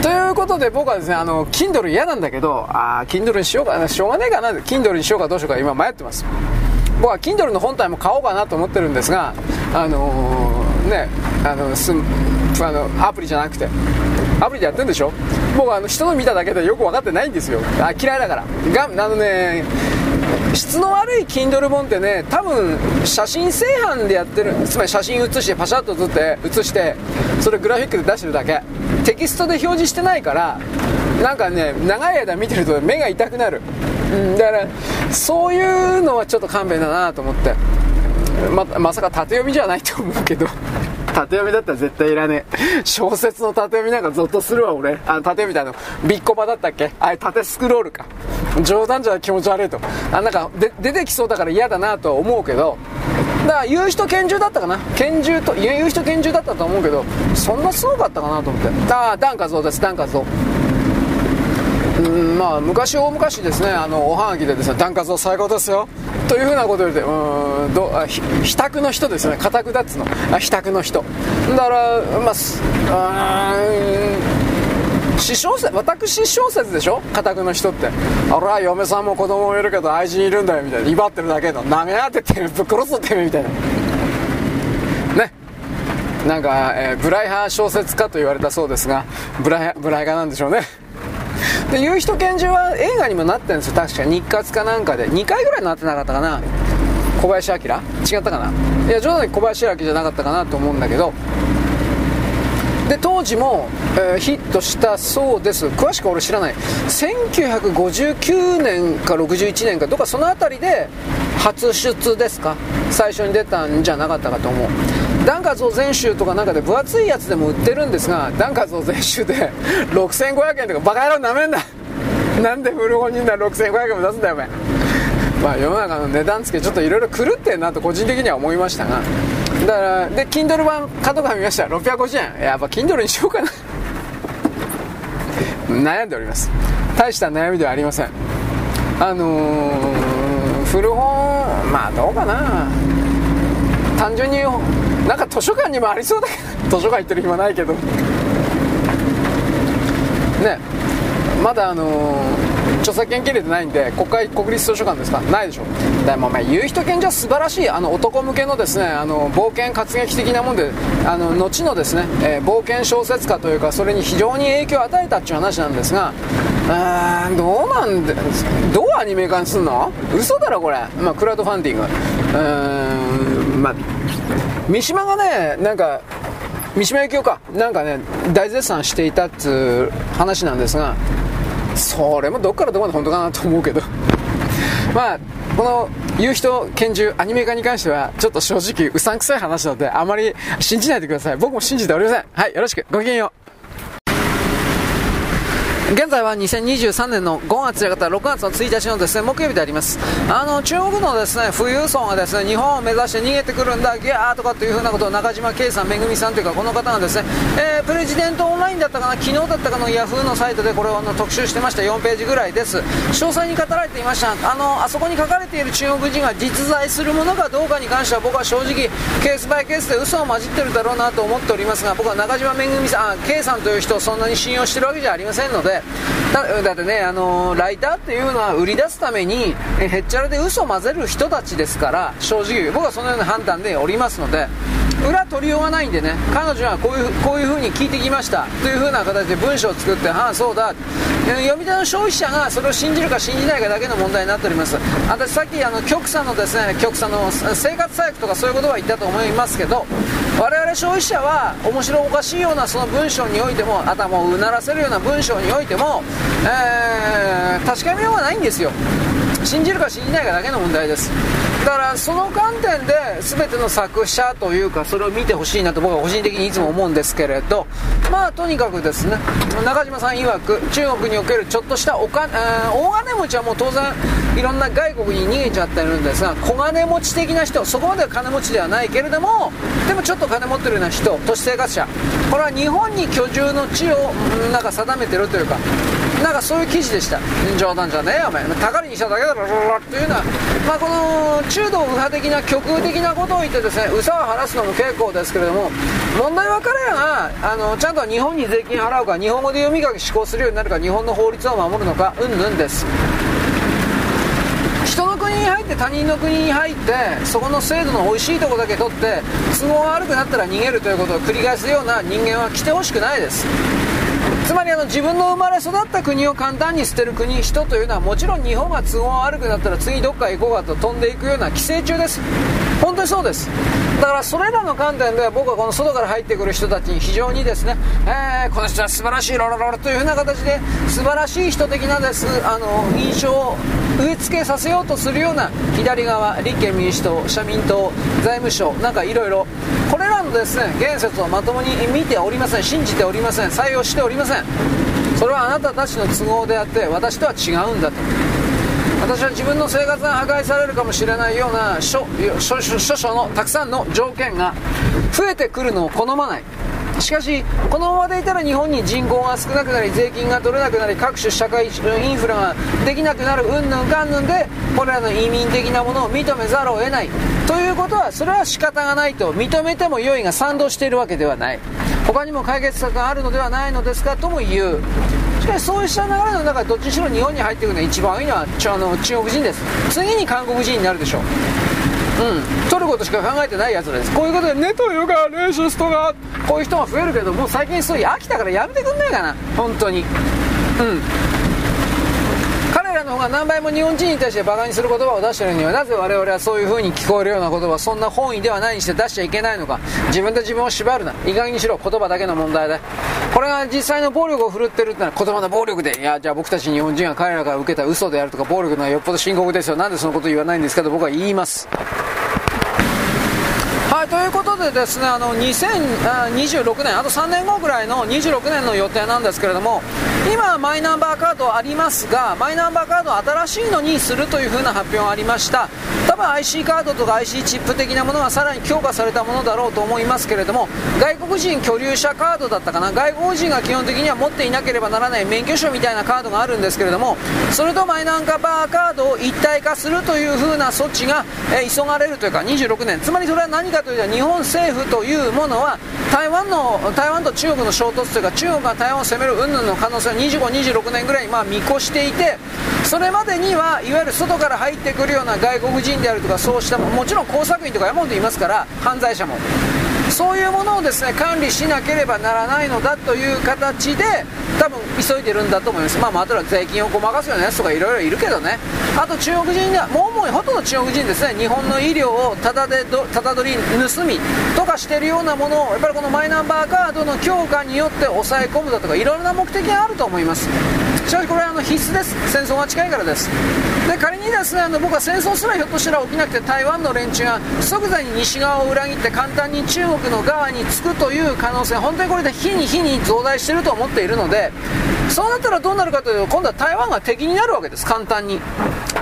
え。ということで僕はですねあの Kindle 嫌なんだけどああ Kindle にしようかなしょうがねえかな。Kindle にしようかどうしようか今迷ってます。僕は Kindle の本体も買おうかなと思ってるんですがあのー、ねあのすあのアプリじゃなくてアプリでやってるんでしょ。僕はあの人の見ただけでよく分かってないんですよ。あ嫌いだから。があのね質の悪い Kindle 本ってね多分写真製版でやってるつまり写真写してパシャッと撮って写してそれグラフィックで出してるだけ。テキストで表示してないからなんかね長い間見てると目が痛くなる、うん、だからそういうのはちょっと勘弁だなと思って。ままさか縦読みじゃないと思うけど縦読みだったら絶対いらねえ。小説の縦読みなんかゾッとするわ俺。あの縦読みだのビッコバだったっけ？あれ縦スクロールか。冗談じゃ気持ち悪いと。あなんかで出てきそうだから嫌だなとは思うけど。だから言う人拳銃だったかな？拳銃と言う人拳銃だったと思うけどそんなすごかったかなと思って。ああダンカゾウですダンカゾウうんまあ昔大昔ですねあのおはがきでですねダンカゾウ最高ですよ。というふうなことを言ってうんどあひひたくの人ですね固くだっつの。あひたくの人。だからまあうん私小説私小説でしょ？家宅の人って。あら嫁さんも子供もいるけど愛人いるんだよみたいな。威張ってるだけの。なめ合っててぶっ殺すってみたいな。ね。なんか、えー、ブライ派小説家と言われたそうですがブライブライ派なんでしょうね。で夕日と拳銃は映画にもなってるんですよ。確か日活かなんかで。2回ぐらいなってなかったかな。小林明？違ったかな？いや冗談に小林明じゃなかったかなと思うんだけど。で当時も、えー、ヒットしたそうです。詳しく俺知らない。1959年か61年かどっかその辺りで初出ですか？最初に出たんじゃなかったかと思う。ダンカゾー全集とかなんかで分厚いやつでも売ってるんですがダンカゾー全集で 6500円とかバカ野郎なめんな。なんで古本人なら6500円も出すんだよお前。まあ世の中の値段つけちょっといろいろ狂ってんなと個人的には思いましたが。だからで Kindle 版角が見ました。650円。やっぱ Kindle にしようかな。悩んでおります。大した悩みではありません。あのー、古本まあどうかな。単純になんか図書館にもありそうだけど図書館行ってる暇ないけど。ね。まだあのー著作権切れてないんで国会国立図書館ですか？ないでしょ。でもお前言う人権じゃ素晴らしい。あの男向けのですねあの冒険活劇的なもんであの後のですね、えー、冒険小説家というかそれに非常に影響を与えたっていう話なんですがあーどうなんでどうアニメ化にすんの？嘘だろこれ。まあクラウドファンディング。うーんまあ三島がねなんか三島由紀夫か。なんかね大絶賛していたっつう話なんですがそれもどっからどこまで本当かなと思うけど。まあこの夕日と拳銃アニメ化に関してはちょっと正直うさんくさい話なのであまり信じないでください。僕も信じておりません。はいよろしく。ごきげんよう。現在は2023年の5月や方6月の1日のですね木曜日であります。あの中国のですね富裕層がですね日本を目指して逃げてくるんだギャーとかっていうふうなことを中島圭さんめぐみさんというかこの方がですね、えー、プレジデントオンラインだったかな昨日だったかのヤフーのサイトでこれをあの特集してました4ページぐらいです。詳細に語られていました。あのあそこに書かれている中国人が実在するものかどうかに関しては僕は正直ケースバイケースで嘘を混じってるだろうなと思っておりますが僕は中島めぐみさんあ K さんという人をそんなに信用してるわけじゃありませんのでだだってね、あのー、ライターっていうのは売り出すためにへっちゃらで嘘を混ぜる人たちですから正直僕はそのような判断でおりますので裏取りようがないんでね。彼女はこういうこういう風に聞いてきました。という風な形で文章を作ってああそうだ。読み手の消費者がそれを信じるか信じないかだけの問題になっております。私さっきあの極左のですね極左の生活細工とかそういうことは言ったと思いますけど我々消費者は面白おかしいようなその文章においても頭をうならせるような文章においても、えー、確かめようがないんですよ。信じるか信じないかだけの問題です。だからその観点で全ての作者というかそれを見てほしいなと僕は個人的にいつも思うんですけれどまあとにかくですね中島さん曰く中国におけるちょっとしたお金、えー、大金持ちはもう当然いろんな外国に逃げちゃってるんですが小金持ち的な人そこまでは金持ちではないけれどもでもちょっと金持ってるような人都市生活者これは日本に居住の地をなんか定めてるというかなんかそういう記事でした。冗談じゃねえよお前。たかりにしただけだろというのは、まあ、この中道右派的な極右的なことを言ってですねうさを晴らすのも結構ですけれども問題は彼らがあのちゃんと日本に税金払うか日本語で読み書き施行するようになるか日本の法律を守るのかうんぬんです。人の国に入入って他人の国に入ってそこの制度の美味しいとこだけ取って都合が悪くなったら逃げるということを繰り返すような人間は来てほしくないです。つまりあの自分の生まれ育った国を簡単に捨てる国人というのはもちろん日本が都合悪くなったら次どっか行こうかと飛んでいくような寄生虫です。本当にそうです。だからそれらの観点では僕はこの外から入ってくる人たちに非常にですね、えー、この人は素晴らしいロロロロというふうな形で素晴らしい人的なですあの印象を植え付けさせようとするような左側立憲民主党社民党財務省なんかいろいろこれらのですね言説をまともに見ておりません信じておりません採用しておりません。ませんそれはあなたたちの都合であって私とは違うんだと私は自分の生活が破壊されるかもしれないような諸々のたくさんの条件が増えてくるのを好まないしかし、このままでいたら日本に人口が少なくなり、税金が取れなくなり、各種社会インフラができなくなる、うんぬんかんぬんで、これらの移民的なものを認めざるを得ない。ということは、それは仕方がないと、認めても良いが賛同しているわけではない。他にも解決策があるのではないのですかとも言う。しかしそうした流れの中でどっちにしろ日本に入ってくるのは一番多いのはあの中国人です。次に韓国人になるでしょう。うん。取ることしか考えてないやつらです。こういうことでネトヨガレーシストがこういう人が増えるけどもう最近そういう飽きたからやめてくんないかな。本当に。うん。が何倍も日本人に対してバカにする言葉を出してるにはなぜ我々はそういう風に聞こえるような言葉そんな本意ではないにして出しちゃいけないのか。自分で自分を縛るな。いい加減にしろ言葉だけの問題だ。これが実際の暴力を振るってるってのは言葉の暴力で。いやじゃあ僕たち日本人が彼らから受けた嘘であるとか暴力のはよっぽど深刻ですよ。なんでそのこと言わないんですかと僕は言います。ということでですね、あの2026年、あと3年後ぐらいの26年の予定なんですけれども、今、マイナンバーカードありますが、マイナンバーカード新しいのにするというふうな発表がありました。多分 IC カードとか IC チップ的なものがさらに強化されたものだろうと思いますけれども、外国人居留者カードだったかな、外国人が基本的には持っていなければならない免許証みたいなカードがあるんですけれども、それとマイナンバーカードを一体化するというふうな措置が、え急がれるというか、26年、つまりそれは何かというと、日本政府というものは台湾の台湾と中国の衝突というか中国が台湾を攻める云々の可能性を25、26年ぐらいまあ見越していてそれまでにはいわゆる外から入ってくるような外国人であるとかそうしたもちろん工作員とか山本いますから犯罪者も。そういうものをですね管理しなければならないのだという形で多分急いでるんだと思います、まあ、あとは税金をごまかすようなやつとかいろいろいるけどね。あと中国人はもう主にほとんど中国人ですね。日本の医療をただでただ取り盗みとかしてるようなものをやっぱりこのマイナンバーカードの強化によって抑え込むだとかいろいろな目的があると思います。しかしこれはあの必須です。戦争が近いからです。で仮にですねあの僕は戦争すらひょっとしたら起きなくて台湾の連中が即座に西側を裏切って簡単に中国の側につくという可能性本当にこれで日に日に増大していると思っているのでそうなったらどうなるかというと今度は台湾が敵になるわけです。簡単に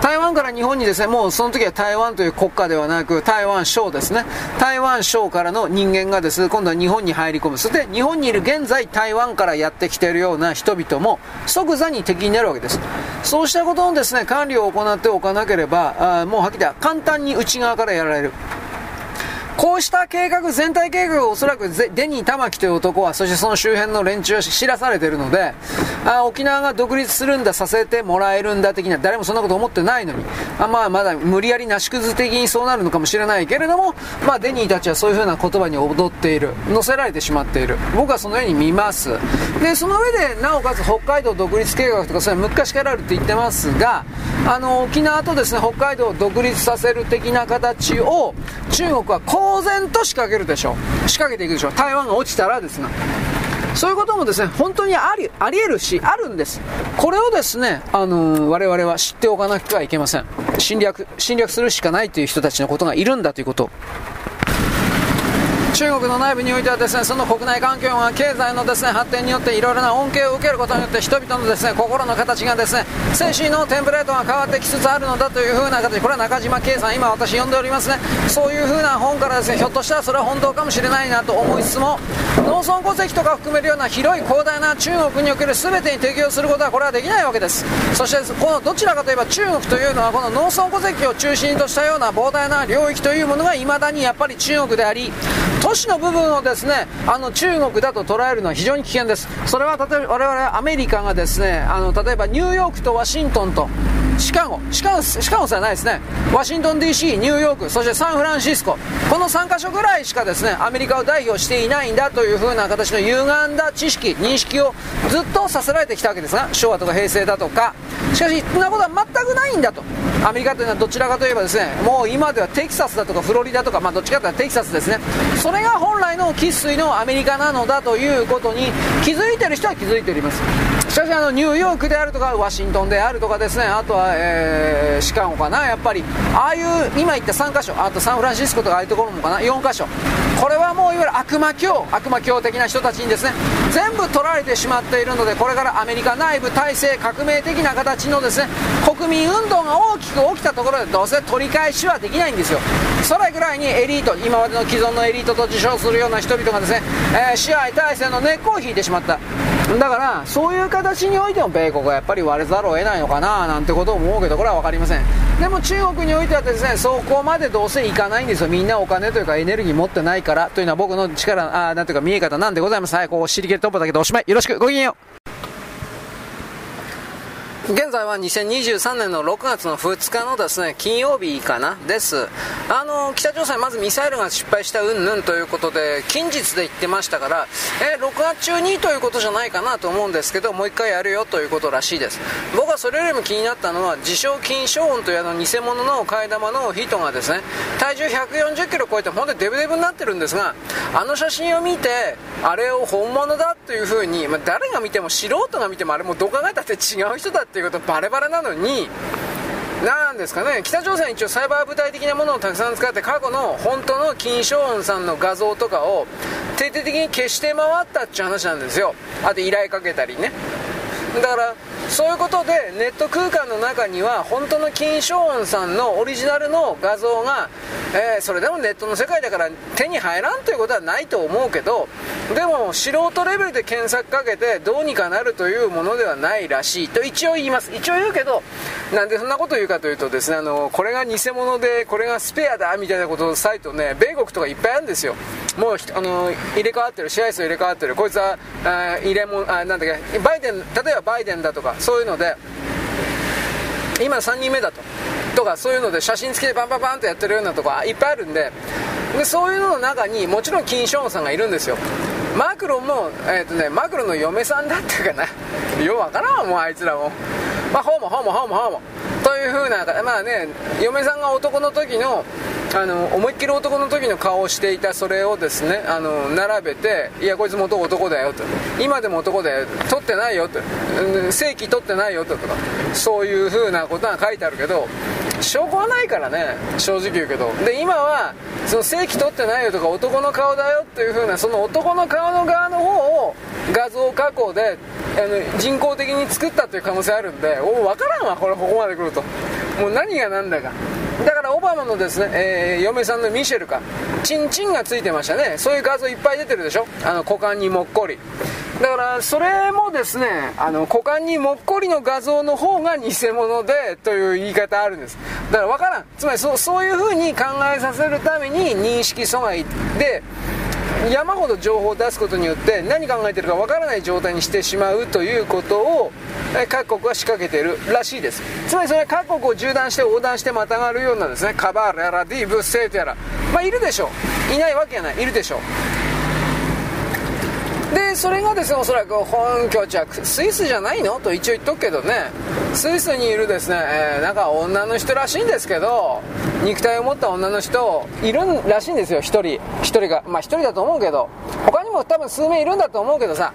台湾から日本にですねもうその時は台湾という国家ではなく台湾省ですね。台湾省からの人間がです。ね今度は日本に入り込む。そして日本にいる現在台湾からやってきているような人々も即座に敵になるわけです。そうしたことのですね管理を行っておかなければあもうはっきり言簡単に内側からやられる。こうした計画、全体計画をおそらくデニー玉木という男は、そしてその周辺の連中は知らされているので、あ沖縄が独立するんだ、させてもらえるんだ的な、誰もそんなこと思ってないのに、あまあ、まだ無理やりなし崩的にそうなるのかもしれないけれども、まあ、デニーたちはそういうふうな言葉に踊っている、乗せられてしまっている。僕はそのように見ます。で、その上で、なおかつ北海道独立計画とか、それは昔からあるって言ってますが、あの、沖縄とですね、北海道を独立させる的な形を、中国はこう当然と仕掛けるでしょう。仕掛けていくでしょう。台湾が落ちたらですがそういうこともですね本当にありあり得るしあるんです。これをですね、あのー、我々は知っておかなくてはいけません。侵略侵略するしかないという人たちのことがいるんだということ。中国の内部においてはですねその国内環境が経済のですね発展によっていろいろな恩恵を受けることによって人々のですね心の形がですね精神のテンプレートが変わってきつつあるのだというふうな形これは中島圭さん今私読んでおりますね。そういうふうな本からですねひょっとしたらそれは本当かもしれないなと思いつつも農村戸籍とか含めるような広い広大な中国における全てに適用することはこれはできないわけです。そしてこのどちらかといえば中国というのはこの農村戸籍を中心としたような膨大な領域というものがいまだにやっぱり中国であり都市の部分をですねあの中国だと捉えるのは非常に危険です。それは例えば我々アメリカがですねあの例えばニューヨークとワシントンとシカゴシカゴシカゴじゃないですね。ワシントン DC ニューヨークそしてサンフランシスコ。この3カ所ぐらいしかですねアメリカを代表していないんだという風な形の歪んだ知識認識をずっとさせられてきたわけですが昭和とか平成だとか。しかしそんなことは全くないんだと。アメリカというのはどちらかといえばですねもう今ではテキサスだとかフロリダとかまあどっちかというとテキサスですね。それが本来の生粋のアメリカなのだということに気づいてる人は気づいております。しかしあのニューヨークであるとかワシントンであるとかですね。あとは、えー、シカゴかな。やっぱりああいう今言った3カ所。あとサンフランシスコとかああいうところもかな。4カ所。これはもういわゆる悪魔教悪魔教的な人たちにですね全部取られてしまっているのでこれからアメリカ内部体制革命的な形のですね国民運動が大きく起きたところでどうせ取り返しはできないんですよ。それぐらいにエリート今までの既存のエリートと自称するような人々がですね、えー、支配体制の根っこを引いてしまった。だからそういう形においても米国はやっぱり割れざるを得ないのかななんてことを思うけどこれは分かりません。でも中国においてはですねそこまでどうせいかないんですよ。みんなお金というかエネルギー持ってないからというのは僕の力あなんていうか見え方なんでございます。はいこう尻切り突破だけどおしまい。よろしく。ごきげんよう。現在は2023年の6月の2日のですね金曜日かな？です。あの北朝鮮まずミサイルが失敗した云々ということで近日で言ってましたからえ6月中にということじゃないかなと思うんですけどもう一回やるよということらしいです。僕はそれよりも気になったのは自称金正恩というあの偽物の替え玉の人がですね体重140キロ超えて本当にデブデブになってるんですがあの写真を見てあれを本物だというふうに、まあ、誰が見ても素人が見てもあれもどう考えたって違う人だってていうことバレバレなのになんですかね北朝鮮は一応サイバー部隊的なものをたくさん使って過去の本当の金正恩さんの画像とかを徹底的に消して回ったっていう話なんですよ。あと依頼かけたりね。だからそういうことでネット空間の中には本当の金正恩さんのオリジナルの画像が、えー、それでもネットの世界だから手に入らんということはないと思うけどでも素人レベルで検索かけてどうにかなるというものではないらしいと一応言います。一応言うけどなんでそんなこと言うかというとですねあのこれが偽物でこれがスペアだみたいなことをサイトね米国とかいっぱいあるんですよ。もうあの入れ替わってる支配層入れ替わってる。こいつはあ入れもあなんだっけバイデン例えばバイデンだとかそういうので今3人目だと。とかそういうので写真付きでバンバンバンとやってるようなとこいっぱいあるんで。でそういうのの中にもちろん金正恩さんがいるんですよ。マクロンも、えーとね、マクロンの嫁さんだったかな。ようわからんもうあいつらも。まあホモホモホモホモ。というふうなまあね嫁さんが男の時のあの思いっきり男の時の顔をしていたそれをですねあの並べていやこいつ元男だよと。今でも男だよ。取ってないよと。正規取ってないよとか。そういうふうなことが書いてあるけど証拠はないからね正直言うけど。で今はその正規取ってないよとか男の顔だよっていう風なその男の顔の側の方を画像加工であの人工的に作ったという可能性あるんでおお分からんわこれここまで来ると。もう何が何だか。だからオバマのですね、えー、嫁さんのミシェルか。チンチンがついてましたね。そういう画像いっぱい出てるでしょ。あの股間にもっこり。だからそれもですねあの股間にもっこりの画像の方が偽物でという言い方あるんです。だから分からん。つまりそそういうふうに考えさせるために認識阻害で山ほど情報を出すことによって何考えてるかわからない状態にしてしまうということを各国は仕掛けているらしいです。つまりそれは各国を縦断して横断してまたがるようなですね。カバールやらディーブスセートやらまあいるでしょう。いないわけがない。いるでしょう。でそれがですねおそらく本拠地はスイスじゃないの？と一応言っとくけどね。スイスにいるですね、えー、なんか女の人らしいんですけど肉体を持った女の人いるらしいんですよ1人。1人がまあ1人だと思うけど。他にも多分数名いるんだと思うけどさ。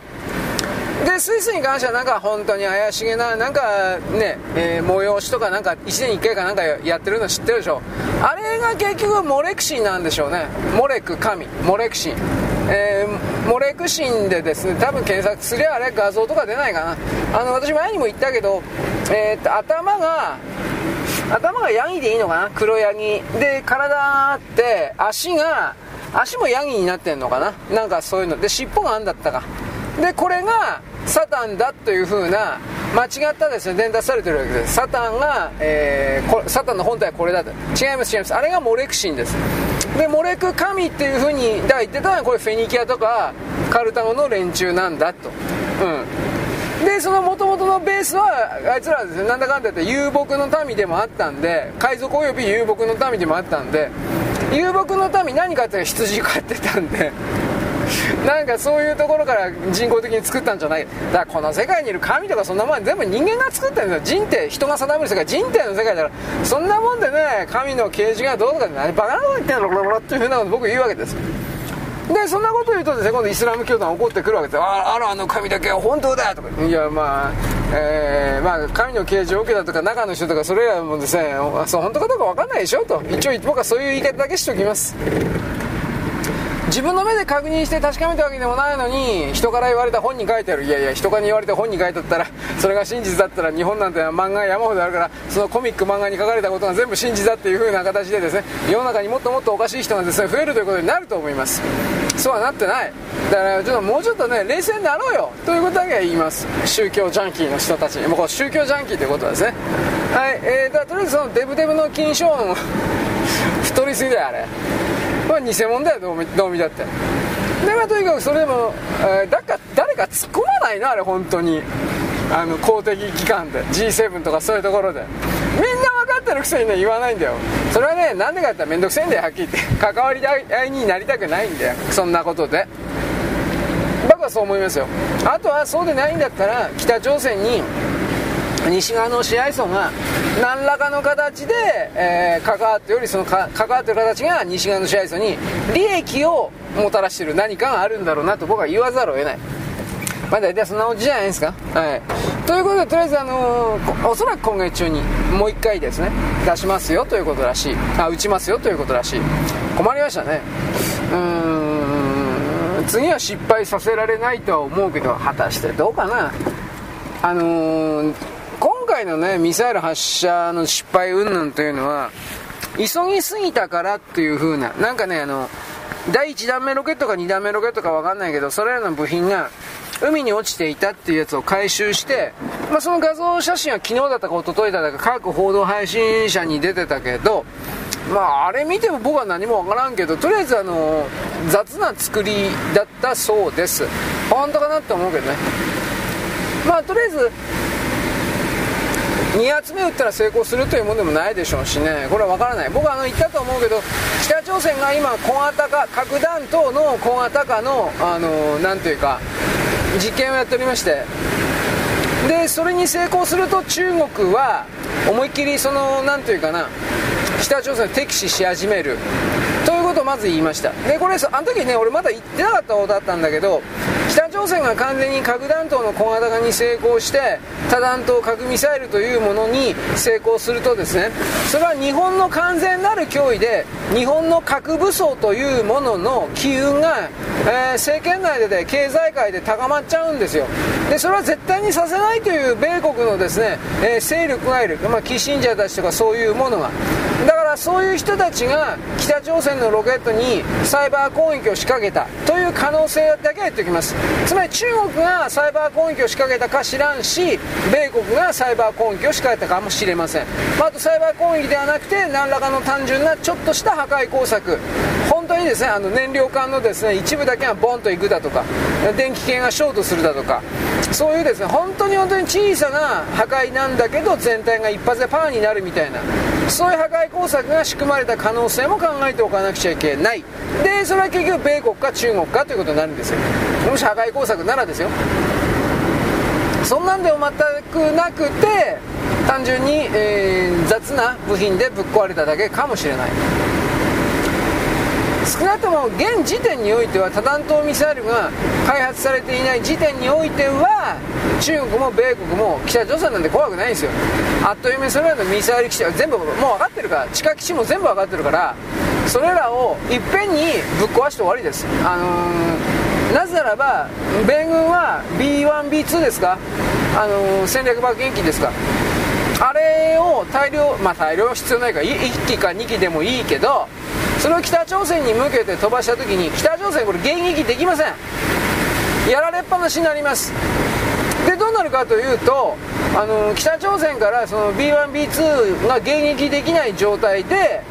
でスイスに関してはなんか本当に怪しげななんかね、えー、催しとかなんか1年1回かなんかやってるの知ってるでしょ。あれが結局モレクシンなんでしょうね。モレク神。モレクシンえー、モレクシンでですね多分検索すりゃあれ画像とか出ないかな。あの私前にも言ったけど、えー、っと頭が頭がヤギでいいのかな？黒ヤギ。で体あって足が足もヤギになってんのかな？なんかそういうの。で尻尾があんだったか。でこれがサタンだという風な間違ったですね伝達されてるわけです。サタンが、えー、サタンの本体はこれだと。違います違います。あれがモレクシンです。でモレク神っていう風にだから言ってたのはこれフェニキアとかカルタゴの連中なんだと。うん。でその元々のベースはあいつらはですねなんだかんだ言って遊牧の民でもあったんで海賊及び遊牧の民でもあったんで遊牧の民何かって羊飼ってたんで なんかそういうところから人工的に作ったんじゃない。だからこの世界にいる神とかそんなもん全部人間が作ってるんですよ。人って人が定める世界人体の世界だからそんなもんでね神の啓示がどうとか何バカなこと言ってんのロロロっていうふうなこと僕言うわけです。でそんなこと言うとですね今度イスラム教団怒ってくるわけですああらあの神だけは本当だとか。いやまあえー、まあ神の啓示を受けたとか中の人とかそれらもですねそう本当かどうか分かんないでしょと。一応僕はそういう言い方だけしておきます。自分の目で確認して確かめたわけでもないのに人から言われた本に書いてある。いやいや人から言われた本に書いてあったらそれが真実だったら日本なんて漫画山ほどあるからそのコミック漫画に書かれたことが全部真実だっていう風な形でですね世の中にもっともっとおかしい人がですね増えるということになると思います。そうはなってない。だからちょっともうちょっとね冷静になろうよ。ということだけは言います。宗教ジャンキーの人たちもうこ宗教ジャンキーということですね。はい。えー、だとりあえずそのデブデブの金賞 太りすぎだよあれ。まあ偽物だよどう見どう見だって。でまあとにかくそれでも、えー、だか誰か突っ込まないなあれ本当に。あの公的機関で。G7 とかそういうところで。みんな分かってるくせにね言わないんだよ。それはねなんでかって言ったら面倒くせえんだよはっきり言って。関わり合いになりたくないんだよそんなことで。僕はそう思いますよ。あとはそうでないんだったら北朝鮮に西側の支配層が何らかの形で、えー、関わっておりその関わってる形が西側の支配層に利益をもたらしている何かがあるんだろうなと僕は言わざるを得ない。まあ大体そんなおじじゃないですか。はい。ということでとりあえずあのー、おそらく今月中にもう一回ですね出しますよということらしい。あ打ちますよということらしい。困りましたね。うーん。次は失敗させられないとは思うけど果たしてどうかな。あのー回のね、ミサイル発射の失敗云々というのは、急ぎすぎたからっていう風な、なんかね、あの、第1段目ロケットか2段目ロケットかわかんないけど、それらの部品が海に落ちていたっていうやつを回収して、まあ、その画像写真は昨日だったか一昨日だったか各報道配信者に出てたけど、まあ、あれ見ても僕は何もわからんけど、とりあえずあの、雑な作りだったそうです。本当かなって思うけどね。まあ、とりあえず、2発目撃ったら成功するというものでもないでしょうしね、これは分からない、僕はあの言ったと思うけど、北朝鮮が今、小型化、核弾頭の小型化の、あのなんというか、実験をやっておりまして、でそれに成功すると中国は思いっきりそのなんというかな北朝鮮を敵視し始める。ということをまず言いました。でこれあの時ね俺まだ言ってなかったことだったんだけど北朝鮮が完全に核弾頭の小型化に成功して多弾頭核ミサイルというものに成功するとですねそれは日本の完全なる脅威で日本の核武装というものの機運が、えー、政権内でで経済界で高まっちゃうんですよ。でそれは絶対にさせないという米国のですね、えー、勢力がいる、まあ、キッシンジャーたちとかそういうものが。だからそういう人たちが北朝鮮のロケットにサイバー攻撃を仕掛けたという可能性だけは言っておきます。つまり中国がサイバー攻撃を仕掛けたか知らんし米国がサイバー攻撃を仕掛けたかもしれません、まあ、あとサイバー攻撃ではなくて何らかの単純なちょっとした破壊工作。本当にですねあの燃料管のですね一部だけがボンといくだとか電気系がショートするだとか。そういうですね本当に本当に小さな破壊なんだけど全体が一発でパーになるみたいな。そういう破壊工作が仕組まれた可能性も考えておかなくちゃいけない。でそれは結局米国か中国かということになるんですよ。もし破壊工作ならですよ。そんなんでも全くなくて単純に、えー、雑な部品でぶっ壊れただけかもしれない。少なくとも現時点においては多弾頭ミサイルが開発されていない時点においては中国も米国も北朝鮮なんて怖くないんですよ。あっという間にそれらのミサイル基地は全部もう分かってるから地下基地も全部分かってるからそれらをいっぺんにぶっ壊して終わりです。あのー、なぜならば米軍は B1B2 ですか？あのー、戦略爆撃機ですか？あれを大量まあ大量必要ないから1機か2機でもいいけどそれを北朝鮮に向けて飛ばした時に北朝鮮これ迎撃できません。やられっぱなしになります。でどうなるかというとあの北朝鮮からその B1B2 が迎撃できない状態で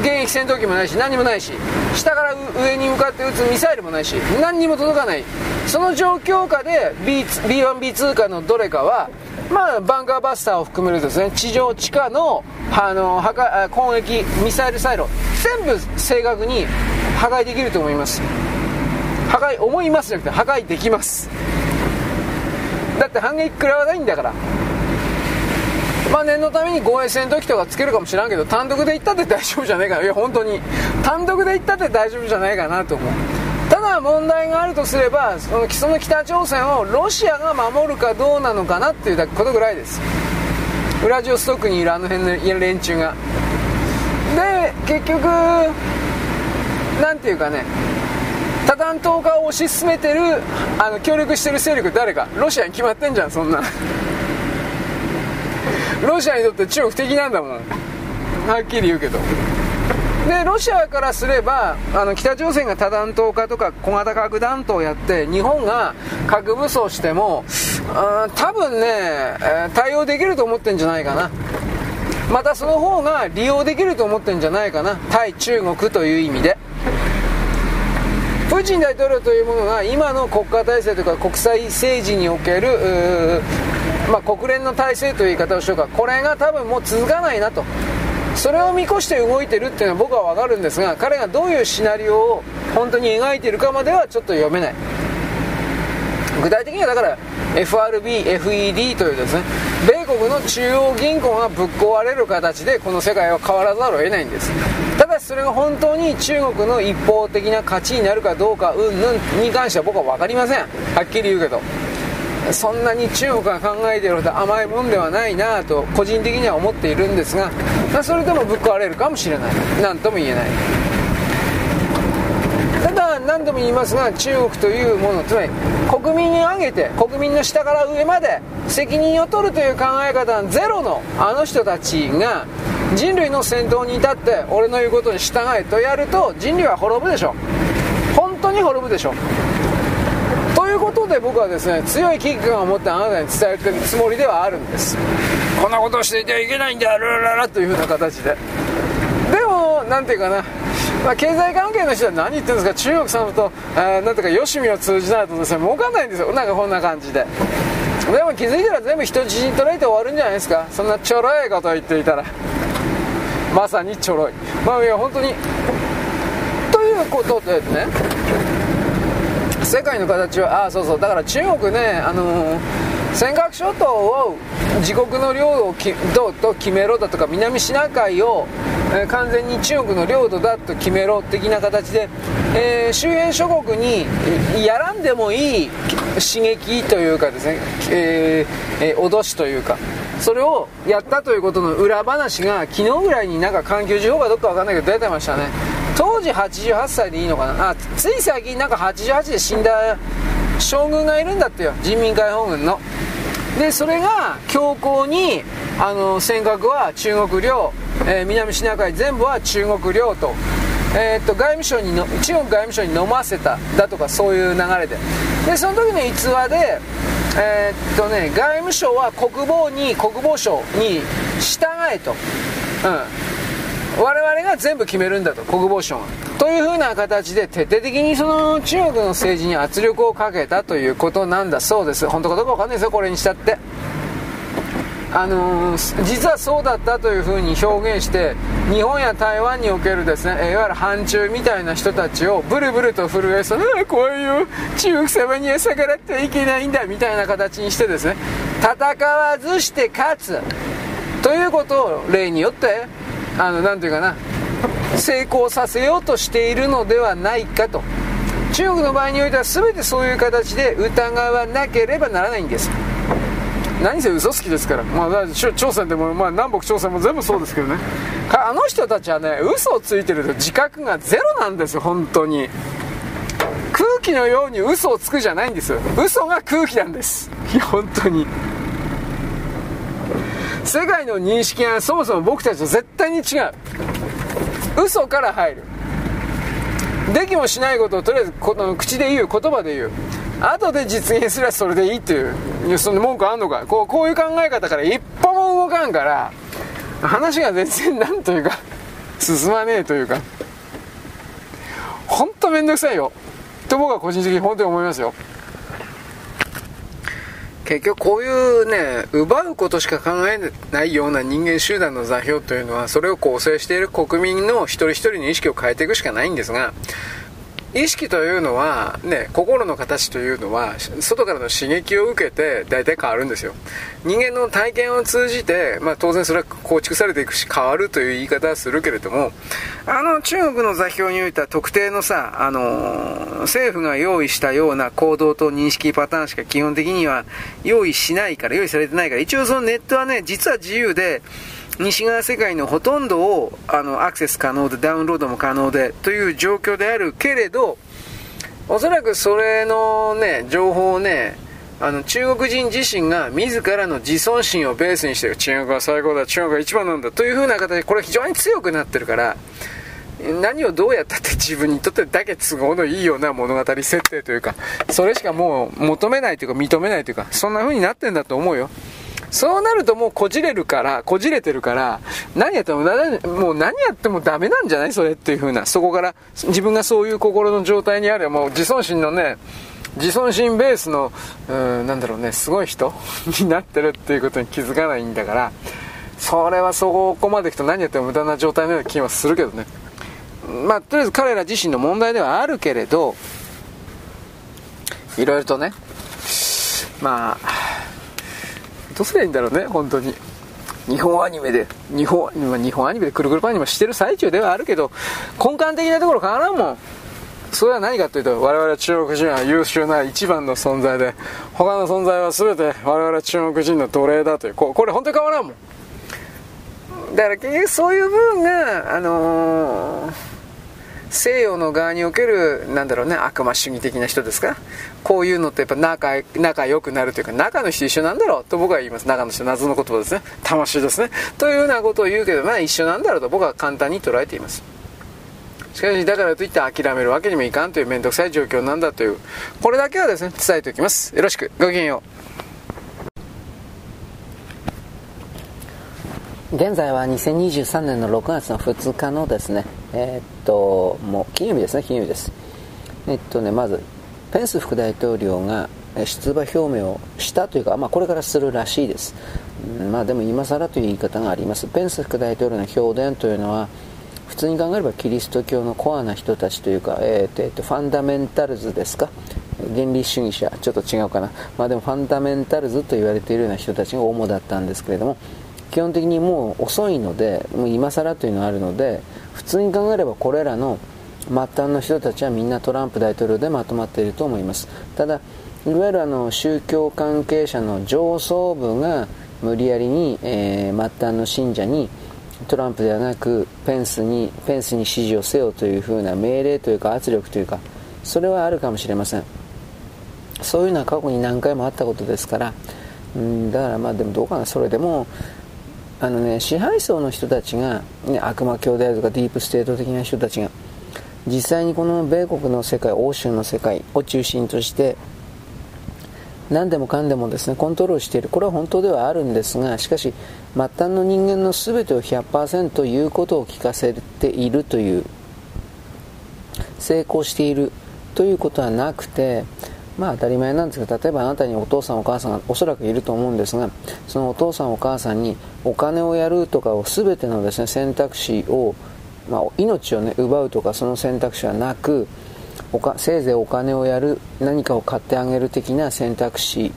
現役戦闘機もないし何もないし下から上に向かって撃つミサイルもないし何にも届かない。その状況下で B B1B2 かのどれかはまあ、バンカーバスターを含めるとですね地上地下のあの破壊攻撃ミサイルサイロ全部正確に破壊できると思います。破壊思いますじゃなくて破壊できます。だって反撃食らわないんだから。まあ念のために護衛戦闘機とかつけるかもしれんけど単独で行ったって大丈夫じゃないかな。いや本当に。単独で行ったって大丈夫じゃないかなと思う。ただ問題があるとすればそのその北朝鮮をロシアが守るかどうなのかなっていうことぐらいです。ウラジオストクにいるあの辺の連中が。で結局なんていうかね多弾頭化を推し進めてるあの協力してる勢力誰か。ロシアに決まってんじゃんそんな。ロシアにとって中国的なんだもん。はっきり言うけど。でロシアからすればあの北朝鮮が多弾頭化とか小型核弾頭をやって日本が核武装しても多分ね対応できると思ってんじゃないかな。またその方が利用できると思ってんじゃないかな。対中国という意味で。プーチン大統領というものが今の国家体制とか国際政治におけるまあ、国連の体制という言い方をしようか。これが多分もう続かないなと。それを見越して動いてるっていうのは僕は分かるんですが彼がどういうシナリオを本当に描いてるかまではちょっと読めない。具体的にはだから FRB、FED というですね米国の中央銀行がぶっ壊れる形でこの世界は変わらざるを得ないんです。ただしそれが本当に中国の一方的な価値になるかどうかうんぬんに関しては僕は分かりません。はっきり言うけど。そんなに中国が考えているほど甘いもんではないなと個人的には思っているんですが、まあ、それでもぶっ壊れるかもしれない。何とも言えない。ただ何度も言いますが中国というものつまり国民に挙げて国民の下から上まで責任を取るという考え方ゼロのあの人たちが人類の先頭に立って俺の言うことに従えとやると人類は滅ぶでしょ。本当に滅ぶでしょ。ことで僕はですね強い危機感を持ってあなたに伝えてるつもりではあるんです。こんなことをしていてはいけないんだラララというふうな形で。でも何ていうかな。まあ、経済関係の人は何言ってるんですか？中国さんと、えー、なんていうかよしみを通じないとですね儲かんないんですよ。なんかこんな感じで。でも気づいたら全部人質に取られて終わるんじゃないですか？そんなちょろいことを言っていたら。まさにちょろい。まあいや本当に。ということでね世界の形はあそうそう。だから中国ねあのー、尖閣諸島を自国の領土をきどと決めろだとか南シナ海を、えー、完全に中国の領土だと決めろ的な形で、えー、周辺諸国にやらんでもいい刺激というかですね、ええー、脅しというかそれをやったということの裏話が昨日ぐらいになんか環球時報かどっかわかんないけど出てましたね。当時88歳でいいのかな？あつい最近なんか88で死んだ将軍がいるんだってよ。人民解放軍の。でそれが強硬にあの尖閣は中国領、えー、南シナ海全部は中国領と,、えー、っと外務省にの中国外務省に飲ませただとかそういう流れで。でその時の逸話でえー、っとね外務省は国防に国防省に従えと、うん、我々が全部決めるんだと国防省がというふうな形で徹底的にその中国の政治に圧力をかけたということなんだそうです。本当かどうか分かんないですよ。これにしたって。あのー、実はそうだったというふうに表現して日本や台湾におけるですねいわゆる反中みたいな人たちをブルブルと震えそう こういう中国様には逆らってはいけないんだみたいな形にしてですね戦わずして勝つ。ということを例によってあのなんていうかな成功させようとしているのではないかと。中国の場合においては全てそういう形で疑わなければならないんです。何せ嘘つきですから、まあ、朝鮮でも、まあ、南北朝鮮も全部そうですけどね。あの人たちはね嘘をついてると自覚がゼロなんですよ本当に。空気のように嘘をつくじゃないんです。嘘が空気なんです。いや本当に。世界の認識がそもそも僕たちと絶対に違う。嘘から入る。できもしないことをとりあえずこの口で言う言葉で言う。後で実現すればそれでいいっていう。その文句あんのか？こうこういう考え方から一歩も動かんから話が全然なんというか進まねえというか。本当めんどくさいよ。と僕は個人的に本当に思いますよ。結局こういうね奪うことしか考えないような人間集団の座標というのはそれを構成している国民の一人一人の意識を変えていくしかないんですが意識というのは、ね、心の形というのは外からの刺激を受けて大体変わるんですよ。人間の体験を通じて、まあ、当然それは構築されていくし変わるという言い方はするけれどもあの中国の座標においては特定のさ、あのー、政府が用意したような行動と認識パターンしか基本的には用意しないから用意されてないから一応そのネットはね実は自由で西側世界のほとんどをあのアクセス可能でダウンロードも可能でという状況であるけれどおそらくそれのね情報をねあの中国人自身が自らの自尊心をベースにしてる。中国は最高だ中国が一番なんだという風な形でこれ非常に強くなってるから何をどうやったって自分にとってだけ都合のいいような物語設定というかそれしかもう求めないというか認めないというかそんな風になってんだと思うよ。そうなるともうこじれるから、こじれてるから、何やっても、もう何やってもダメなんじゃない？それっていう風な。そこから自分がそういう心の状態にあれば、もう自尊心のね、自尊心ベースの、うん、なんだろうね、すごい人 になってるっていうことに気づかないんだから、それはそこまでいくと何やっても無駄な状態のような気はするけどね。まあ、とりあえず彼ら自身の問題ではあるけれど、いろいろとね、まあ、どうすりゃいいんだろうね、本当に。日本アニメで、日本、日本アニメでくるくるパンにもしてる最中ではあるけど、根幹的なところ変わらんもん。それは何かというと、我々中国人は優秀な一番の存在で、他の存在は全て我々中国人の奴隷だという、ここれ本当に変わらんもん。だから結局そういう部分が、あのー西洋の側における、なんだろうね、悪魔主義的な人ですか？こういうのってやっぱ仲、仲良くなるというか、中の人一緒なんだろうと僕は言います。中の人、謎の言葉ですね。魂ですね。というようなことを言うけど、まあ一緒なんだろうと僕は簡単に捉えています。しかし、だからといって諦めるわけにもいかんという面倒くさい状況なんだという、これだけはですね、伝えておきます。よろしく。ごきげんよう。現在は2023年の6月の2日のですね、えー、っと、もう金曜日ですね、金曜日です。えっとね、まず、ペンス副大統領が出馬表明をしたというか、まあ、これからするらしいです。まあ、でも今更という言い方があります。ペンス副大統領の評伝というのは、普通に考えればキリスト教のコアな人たちというか、えー、っと、え、っと、ファンダメンタルズですか？原理主義者、ちょっと違うかな。まあでもファンダメンタルズと言われているような人たちが主だったんですけれども、基本的にもう遅いのでもう今更というのがあるので普通に考えればこれらの末端の人たちはみんなトランプ大統領でまとまっていると思います。ただいわゆるあの宗教関係者の上層部が無理やりに、えー、末端の信者にトランプではなくペンスにペンスに支持をせよというふうな命令というか圧力というかそれはあるかもしれません。そういうのは過去に何回もあったことですから。うんだからまあでもどうかな。それでもあのね、支配層の人たちが、ね、悪魔教であるとかディープステート的な人たちが実際にこの米国の世界欧州の世界を中心として何でもかんでもですねコントロールしている。これは本当ではあるんですがしかし末端の人間の全てを100%言うことを聞かせているという成功しているということはなくてまあ当たり前なんですけど例えばあなたにお父さんお母さんがおそらくいると思うんですがそのお父さんお母さんにお金をやるとかを全てのですね選択肢を、まあ、命をね奪うとかその選択肢はなくおかせいぜいお金をやる何かを買ってあげる的な選択肢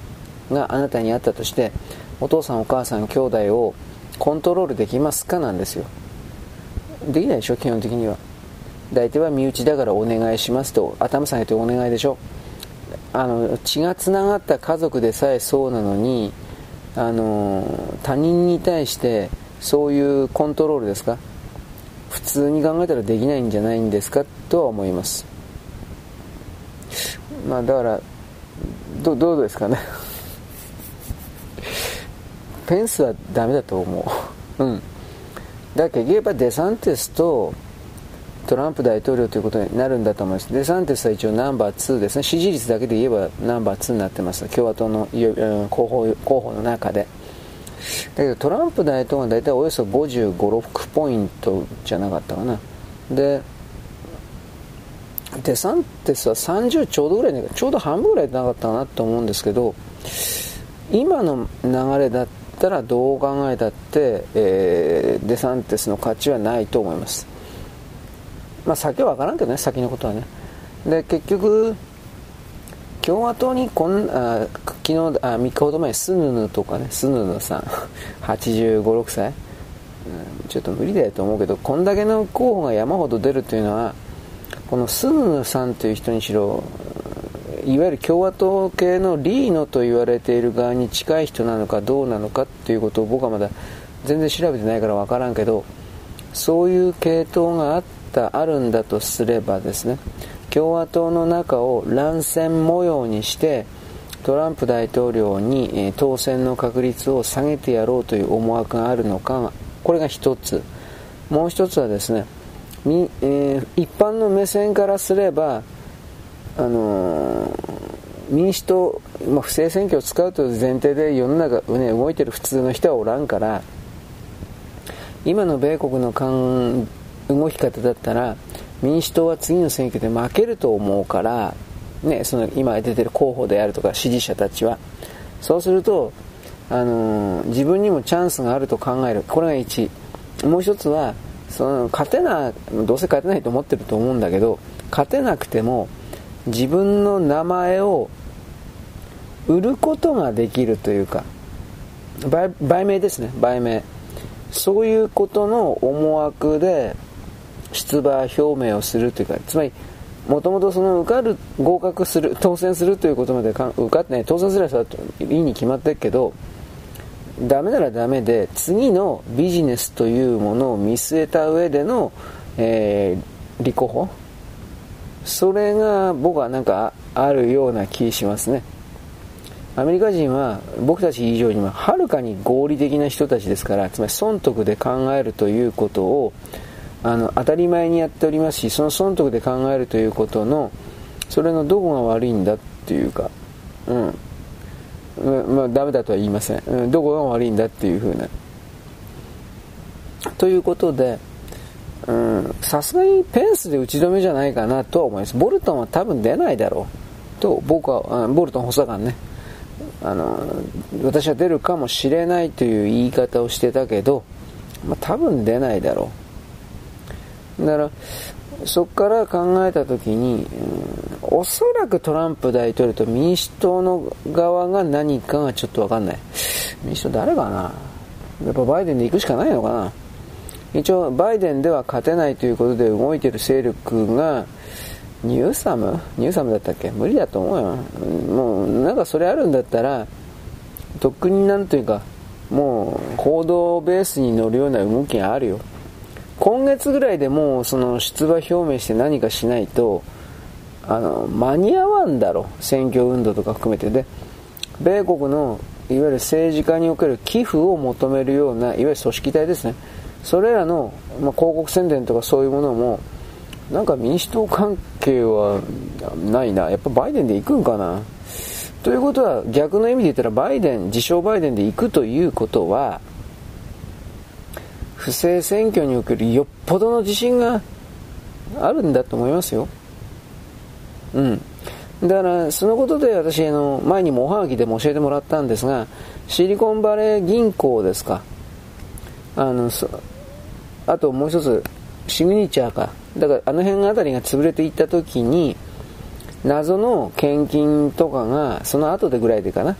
があなたにあったとしてお父さんお母さん兄弟をコントロールできますかなんですよ。できないでしょ基本的には。大体は身内だからお願いしますと頭下げてお願いでしょ。あの血がつながった家族でさえそうなのにあの他人に対してそういうコントロールですか？普通に考えたらできないんじゃないんですか？とは思います。まあだからどどうですかね？ペンスはダメだと思う。うん。だけどやっぱデサンティスとトランプ大統領ということになるんだと思います。デサンティスは一応ナンバー2ですね。支持率だけで言えばナンバー2になってます。共和党の候補候補の中で。だけどトランプ大統領が大体およそ55、6ポイントじゃなかったかな。で、デサンティスは30ちょうどぐらいちょうど半分ぐらいなかったかなと思うんですけど、今の流れだったらどう考えたって、えー、デサンティスの勝ちはないと思います。まあ先は分からんけどね、先のことはね。で、結局、共和党にこんあ昨日あ3日ほど前スヌヌとかねスヌヌさん8 5 6歳、うん、ちょっと無理だよと思うけどこんだけの候補が山ほど出るというのはこのスヌヌさんという人にしろいわゆる共和党系のリーノと言われている側に近い人なのかどうなのかっていうことを僕はまだ全然調べてないから分からんけどそういう系統があってたあるんだとすればですね共和党の中を乱戦模様にしてトランプ大統領に当選の確率を下げてやろうという思惑があるのかこれが一つ。もう一つはですね、えー、一般の目線からすればあのー、民主党、まあ、不正選挙を使うという前提で世の中、ね、動いてる普通の人はおらんから今の米国の動き方だったら民主党は次の選挙で負けると思うから、ね、その今出てる候補であるとか支持者たちは。そうすると、あのー、自分にもチャンスがあると考える。これが1もう一つはその勝てなどうせ勝てないと思ってると思うんだけど勝てなくても自分の名前を売ることができるというか売名ですね売名。そういうことの思惑で出馬表明をするというかつまりもともとその受かる合格する当選するということまで受かってない当選する人はいいに決まってるけどダメならダメで次のビジネスというものを見据えた上での、えー、立候補？それが僕はなんかあるような気しますね。アメリカ人は僕たち以上にははるかに合理的な人たちですからつまり損得で考えるということをあの当たり前にやっておりますしその損得で考えるということのそれのどこが悪いんだっていうかうん。まあダメだとは言いません、うん、どこが悪いんだっていうふうな。ということでさすがにペンスで打ち止めじゃないかなとは思います。ボルトンは多分出ないだろう。と僕はボルトン補佐官ね。あの私は出るかもしれないという言い方をしてたけど、まあ、多分出ないだろう。だからそこから考えた時に、うん、おそらくトランプ大統領と民主党の側が何かがちょっと分かんない。民主党誰かな？やっぱバイデンで行くしかないのかな？一応バイデンでは勝てないということで動いている勢力がニューサム？ニューサムだったっけ？無理だと思うよ。もうなんかそれあるんだったらとっくになんというかもう報道ベースに乗るような動きがあるよ。今月ぐらいでもうその出馬表明して何かしないとあの間に合わんだろ選挙運動とか含めてで。米国のいわゆる政治家における寄付を求めるようないわゆる組織体ですね。それらの、まあ、広告宣伝とかそういうものもなんか民主党関係はないな。やっぱバイデンで行くんかな。ということは逆の意味で言ったらバイデン自称バイデンで行くということは不正選挙におけるよっぽどの自信があるんだと思いますよ。うん。だから、そのことで私、あの、前にもおはがきでも教えてもらったんですが、シリコンバレー銀行ですか。あの、あともう一つ、シグニチャーか。だから、あの辺あたりが潰れていった時に、謎の献金とかが、その後でぐらいでかな。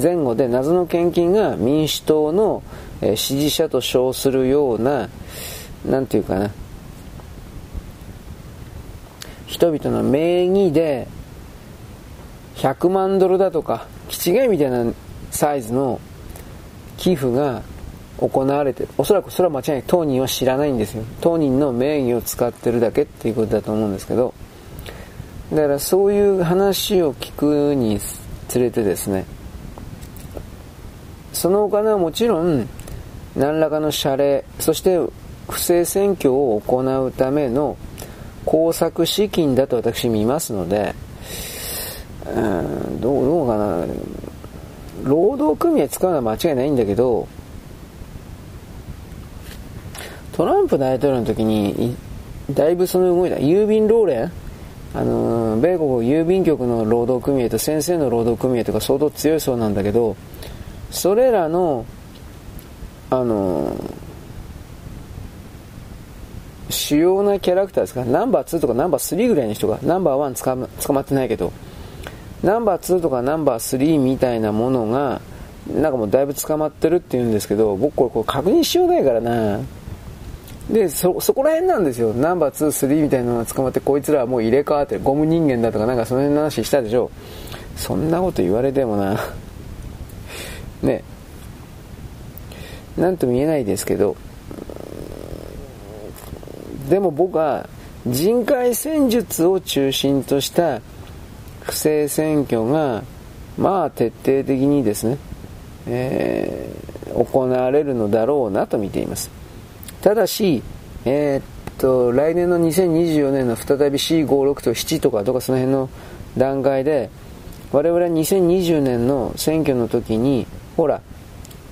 前後で謎の献金が民主党のえ支持者と称するような、なんていうかな、人々の名義で100万ドルだとか、気違いみたいなサイズの寄付が行われてるおそらくそれは間違いない。当人は知らないんですよ。当人の名義を使ってるだけっていうことだと思うんですけどだからそういう話を聞くにつれてですねそのお金はもちろん何らかの謝礼そして不正選挙を行うための工作資金だと私見ますので、うん、どうどうかな。労働組合使うのは間違いないんだけどトランプ大統領の時に、だいぶその動いた、郵便労連あの米国郵便局の労働組合と先生の労働組合とか相当強いそうなんだけどそれらのあの主要なキャラクターですか？ナンバー2とかナンバー3ぐらいの人がナンバー1捕まってないけどナンバー2とかナンバー3みたいなものがなんかもうだいぶ捕まってるって言うんですけど僕これこれ確認しようないからな。でそそこら辺なんですよ。ナンバー23みたいなのが捕まってこいつらはもう入れ替わってゴム人間だとかなんかその辺の話したでしょ。そんなこと言われてもな。ね。なんとも言えないですけどでも僕は人海戦術を中心とした不正選挙がまあ徹底的にですね、えー、行われるのだろうなと見ています。ただし、えー、っと来年の2024年の再び C56 と7とかとかその辺の段階で我々は2020年の選挙の時にほら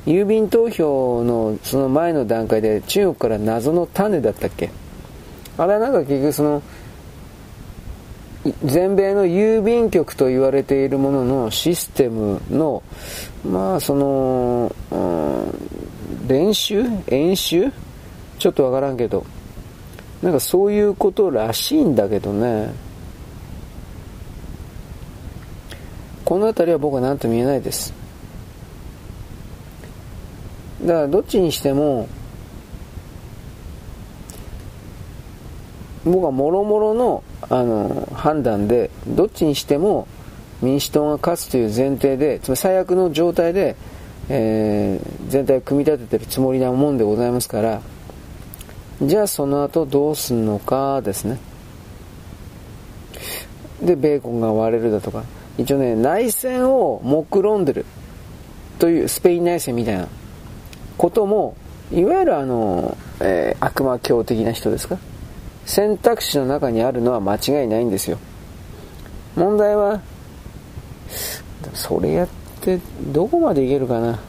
郵便投票のその前の段階で中国から謎の種だったっけ？あれはなんか結局その全米の郵便局と言われているもののシステムのまあその、うん、練習？演習？ちょっとわからんけど。なんかそういうことらしいんだけどね。この辺りは僕は何とも言えないです。だからどっちにしても僕はもろもろのあの判断でどっちにしても民主党が勝つという前提でつまり最悪の状態で、えー、全体を組み立ててるつもりなもんでございますからじゃあその後どうすんのかですね。でベーコンが割れるだとか。一応ね内戦を目論んでる。というスペイン内戦みたいな。こともいわゆるあの、えー、悪魔教的な人ですか？選択肢の中にあるのは間違いないんですよ。問題はそれやってどこまでいけるかな？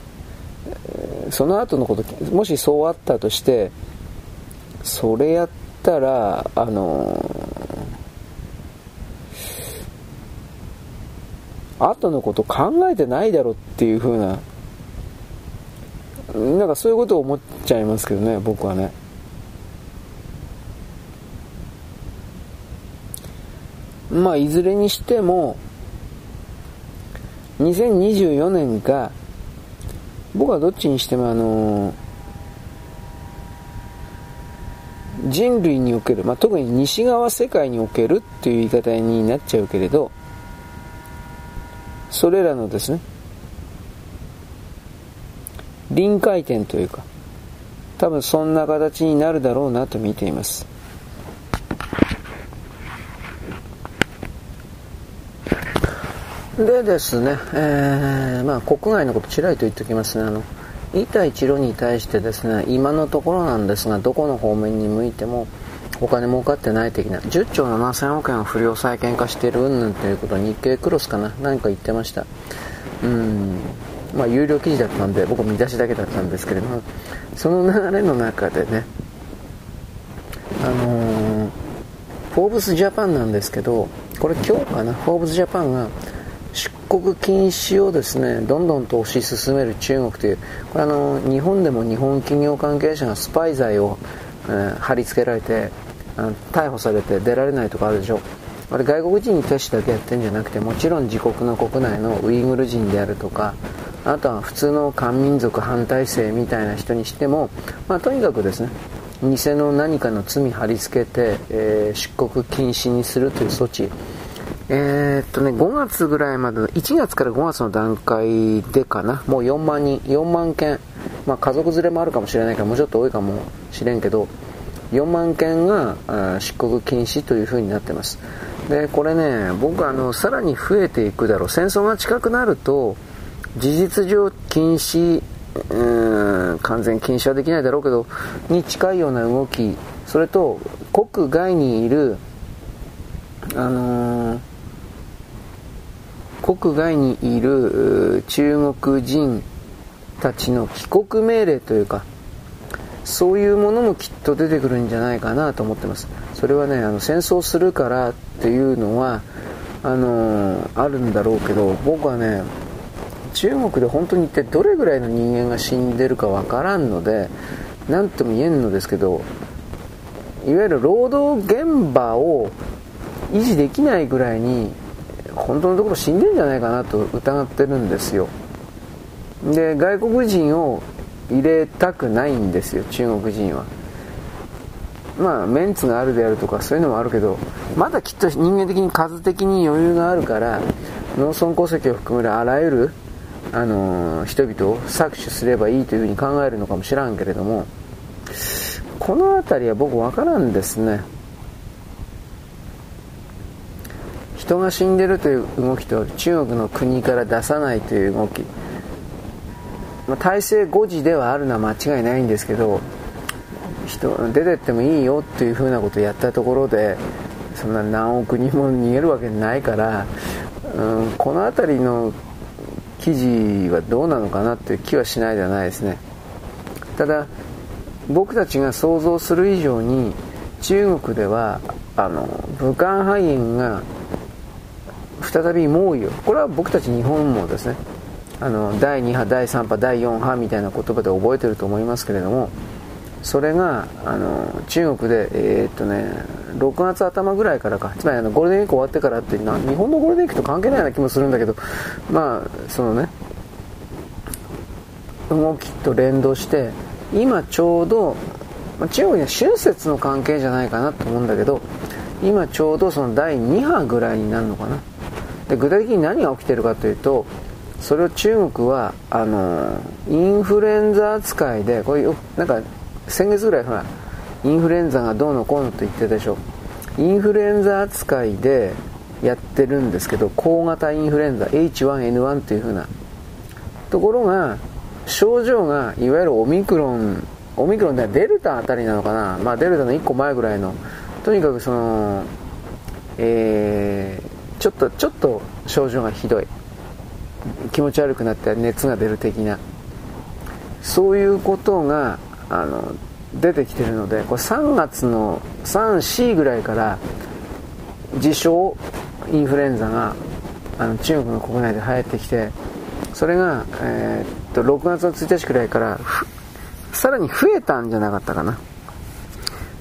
その後のこともしそうあったとしてそれやったらあの後のこと考えてないだろっていう風ななんかそういうことを思っちゃいますけどね僕はね。まあいずれにしても2024年が僕はどっちにしてもあの人類における、まあ、特に西側世界におけるっていう言い方になっちゃうけれどそれらのですね臨界点というか多分そんな形になるだろうなと見ています。でですね、えー、まあ国外のことちらりと言っておきますね。あの一帯一路に対してですね今のところなんですがどこの方面に向いてもお金儲かってない的な10兆7000億円を不良債権化している云々ということを日経クロスかな何か言ってました。うん。まあ有料記事だったんで僕見出しだけだったんですけれどもその流れの中でねあのー、フォーブスジャパンなんですけどこれ今日かなフォーブスジャパンが出国禁止をですねどんどんと推し進める中国というこれあの日本でも日本企業関係者がスパイ罪を、えー、貼り付けられて逮捕されて出られないとかあるでしょ。あれ外国人にテストだけやってるんじゃなくてもちろん自国の国内のウイグル人であるとかあとは普通の漢民族反体制みたいな人にしても、まあ、とにかくですね偽の何かの罪貼り付けて、えー、出国禁止にするという措置えー、っとね、5月ぐらいまでの、1月から5月の段階でかな、もう4万人、4万件、まあ家族連れもあるかもしれないからもうちょっと多いかもしれんけど、4万件が出国禁止という風になってます。で、これね、僕はあの、さらに増えていくだろう。戦争が近くなると、事実上禁止、うん、完全禁止はできないだろうけど、に近いような動き、それと、国外にいる、あのー国外にいる中国人たちの帰国命令というか、そういうものもきっと出てくるんじゃないかなと思ってます。それはねあの戦争するからっていうのはあのー、あるんだろうけど僕はね中国で本当に一体どれぐらいの人間が死んでるかわからんので何とも言えんのですけどいわゆる労働現場を維持できないぐらいに本当のところ死んでんじゃないかなと疑ってるんですよ。で外国人を入れたくないんですよ中国人は。まあメンツがあるであるとかそういうのもあるけどまだきっと人間的に数的に余裕があるから農村戸籍を含めるあらゆる、あの、人々を搾取すればいいというふうに考えるのかもしらんけれどもこの辺りは僕分からんですね。人が死んでるという動きと中国の国から出さないという動き。まあ、体制誤字ではあるのは間違いないんですけど人出てってもいいよっていうふうなことをやったところでそんな何億人も逃げるわけないから、うん、この辺りの記事はどうなのかなっていう気はしないではないですね。ただ僕たちが想像する以上に中国ではあの武漢肺炎が再び猛威をこれは僕たち日本もですねあの第2波第3波第4波みたいな言葉で覚えてると思いますけれどもそれがあの中国で、えー、っとね、6月頭ぐらいからか。つまりあのゴールデンウィーク終わってからってな日本のゴールデンウィークと関係ないような気もするんだけどまあそのね動きと連動して今ちょうど、まあ、中国には春節の関係じゃないかなと思うんだけど今ちょうどその第2波ぐらいになるのかな。で具体的に何が起きてるかというとそれを中国はあのインフルエンザ扱いでこういうなんか先月ぐらいほらインフルエンザがどうのこうのと言ってたでしょインフルエンザ扱いでやってるんですけど高型インフルエンザ H1N1 というふうな。ところが症状がいわゆるオミクロンオミクロンではデルタあたりなのかな、まあ、デルタの1個前ぐらいのとにかくそのえー、ちょっとちょっと症状がひどい。気持ち悪くなって熱が出る的な。そういうことがあの出てきてるのでこれ3月の34ぐらいから自称インフルエンザがあの中国の国内で流行ってきてそれが、えー、っと6月の1日くらいからさらに増えたんじゃなかったかな。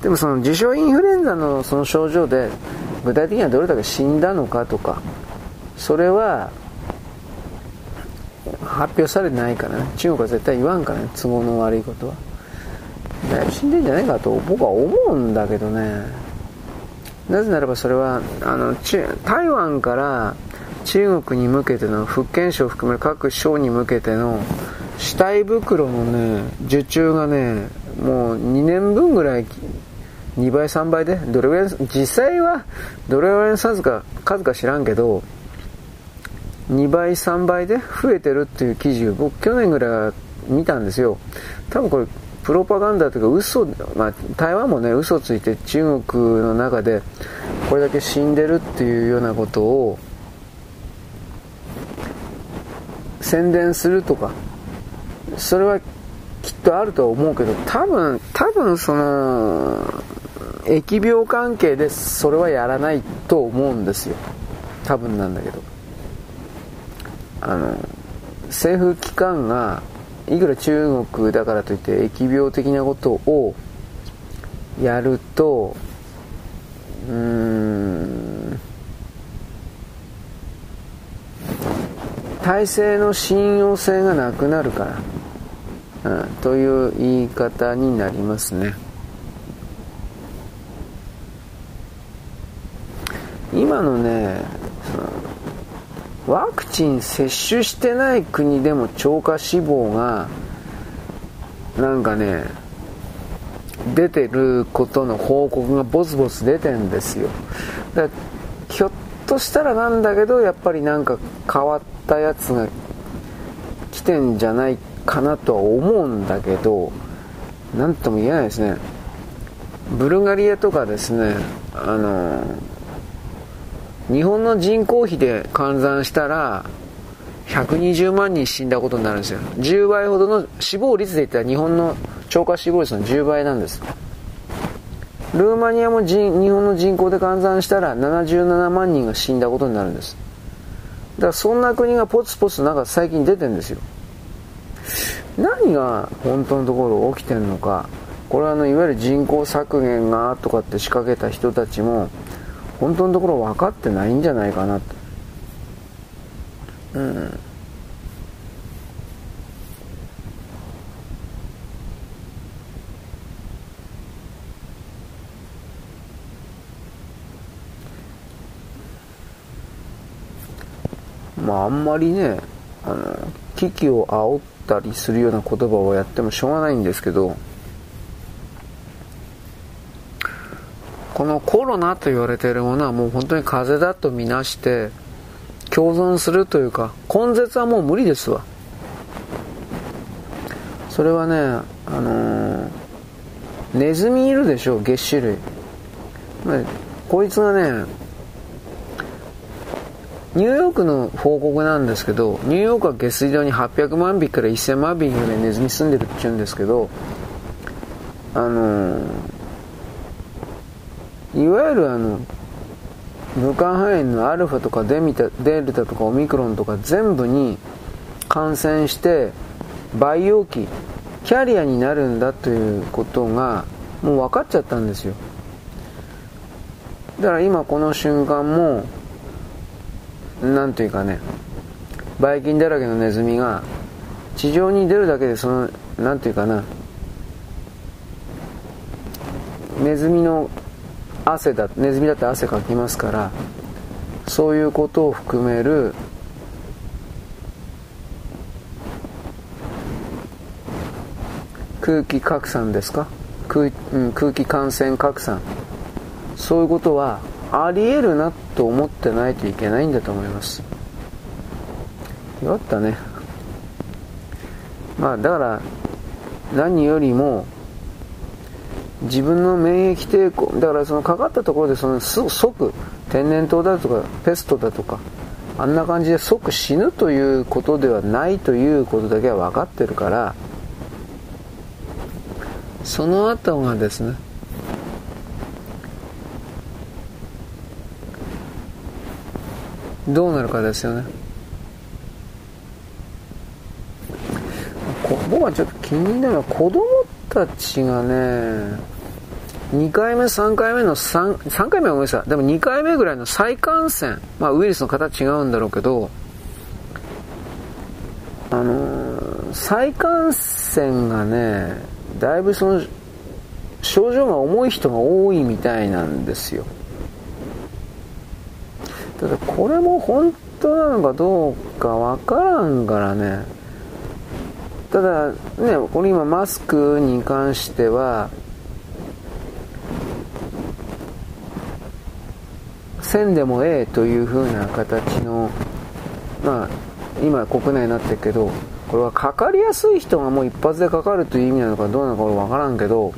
でもその自称インフルエンザのその症状で具体的にはどれだけ死んだのかとかそれは発表されてないからね。中国は絶対言わんからね都合の悪いことは。だいぶ死んでんじゃないかと僕は思うんだけどね。なぜならばそれはあの台湾から中国に向けての福建省を含める各省に向けての死体袋のね受注がねもう2年分ぐらい2倍3倍でどれぐらい実際はどれぐらいの数か数か知らんけど2倍3倍で増えてるっていう記事を僕去年ぐらい見たんですよ。多分これプロパガンダというか嘘、まあ、台湾もね嘘ついて中国の中でこれだけ死んでるっていうようなことを宣伝するとかそれはきっとあるとは思うけど多分多分その疫病関係でそれはやらないと思うんですよ。多分なんだけど。あの政府機関がいくら中国だからといって疫病的なことをやるとうん体制の信用性がなくなるから、うん、という言い方になりますね。今のねワクチン接種してない国でも超過死亡がなんかね出てることの報告がボツボツ出てんですよ。だひょっとしたらなんだけどやっぱりなんか変わったやつが来てんじゃないかなとは思うんだけど何とも言えないですね。ブルガリアとかですねあの日本の人口比で換算したら120万人死んだことになるんですよ。10倍ほどの死亡率で言ったら日本の超過死亡率の10倍なんです。ルーマニアも日本の人口で換算したら77万人が死んだことになるんです。だからそんな国がポツポツなんか最近出てるんですよ。何が本当のところ起きてるのか。これはあのいわゆる人口削減がとかって仕掛けた人たちも本当のところ分かってないんじゃないかなとうん。まああんまりねあの危機を煽ったりするような言葉をやってもしょうがないんですけどこのコロナと言われているものはもう本当に風邪だとみなして共存するというか根絶はもう無理ですわ。それはねあのー、ネズミいるでしょう月種類、こいつがねニューヨークの報告なんですけどニューヨークは下水道に800万匹から1000万匹ぐらいネズミ住んでるって言うんですけどあのいわゆるあの武漢肺炎のアルファとかデミタデルタとかオミクロンとか全部に感染して培養期キャリアになるんだということがもう分かっちゃったんですよ。だから今この瞬間もなんというかねばい菌だらけのネズミが地上に出るだけでそのなんていうかなネズミの汗だネズミだって汗かきますからそういうことを含める空気拡散ですか？空,、うん、空気感染拡散。そういうことはありえるなと思ってないといけないんだと思います。よかったね。まあだから何よりも自分の免疫抵抗だからそのかかったところでその即天然痘だとかペストだとかあんな感じで即死ぬということではないということだけは分かってるからその後がですねどうなるかですよね。僕はちょっと気になるのは子供たちがね2回目3回目の 3, 3回目はごめんなさい。でも2回目ぐらいの再感染。まあウイルスの形違うんだろうけどあのー、再感染がねだいぶその症状が重い人が多いみたいなんですよ。ただこれも本当なのかどうかわからんからね。ただねこれ今マスクに関してはせんでもええという風な形のまあ今国内になってるけどこれはかかりやすい人がもう一発でかかるという意味なのかどうなのか分からんけど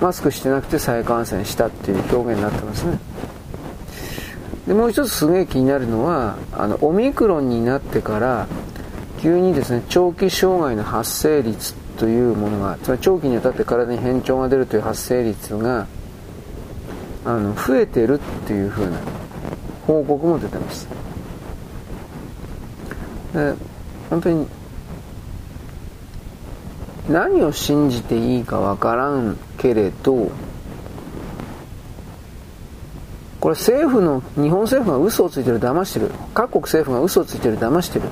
マスクしてなくて再感染したっていう表現になってますね。でもう一つすげえ気になるのはあのオミクロンになってから急にですね長期障害の発生率というものがつまり長期にわたって体に変調が出るという発生率があの増えてるっていうふうな報告も出てます。で本当に何を信じていいかわからんけれどこれ政府の日本政府が嘘をついてる騙してる。各国政府が嘘をついてる騙してる。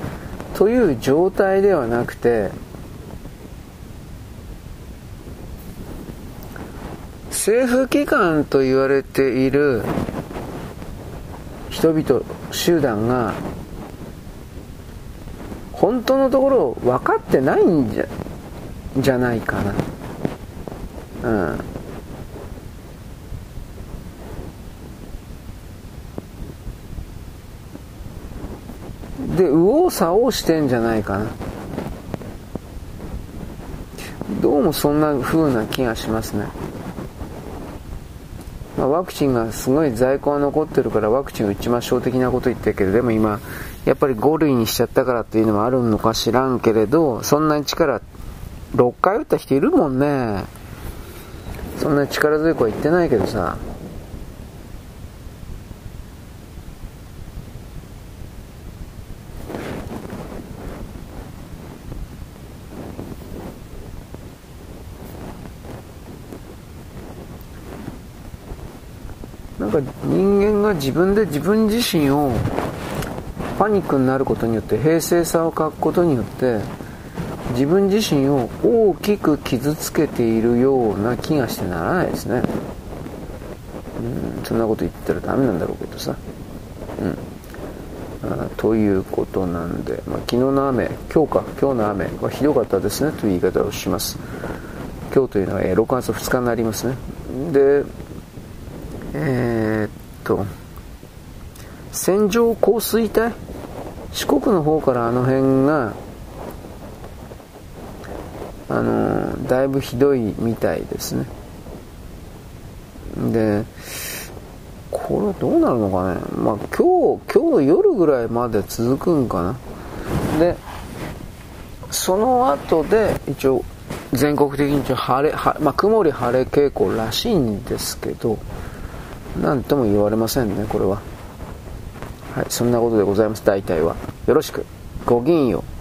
という状態ではなくて政府機関と言われている人々集団が本当のところ分かってないんじゃじゃないかな。うん。で右往左往してんじゃないかな。どうもそんな風な気がしますね。まあ、ワクチンがすごい在庫が残ってるからワクチン打ちましょう的なこと言ってるけど、でも今、やっぱり5類にしちゃったからっていうのもあるのか知らんけれど、そんなに力、6回打った人いるもんね。そんなに力強い子は言ってないけどさ。か人間が自分で自分自身をパニックになることによって平静さを欠くことによって自分自身を大きく傷つけているような気がしてならないですね。うんそんなこと言ったらダメなんだろうけどさ。うん。あということなんで、まあ、昨日の雨今日か今日の雨はひどかったですねという言い方をします。今日というのは6月2日になりますね。でえー、っと線状降水帯？四国の方からあの辺があのだいぶひどいみたいですね。でこれどうなるのかね？まあ今日今日夜ぐらいまで続くんかな？でその後で一応全国的に晴れ、まあ、曇り晴れ傾向らしいんですけど何とも言われませんねこれは。はいそんなことでございます大体は。よろしく。ごきげんよう。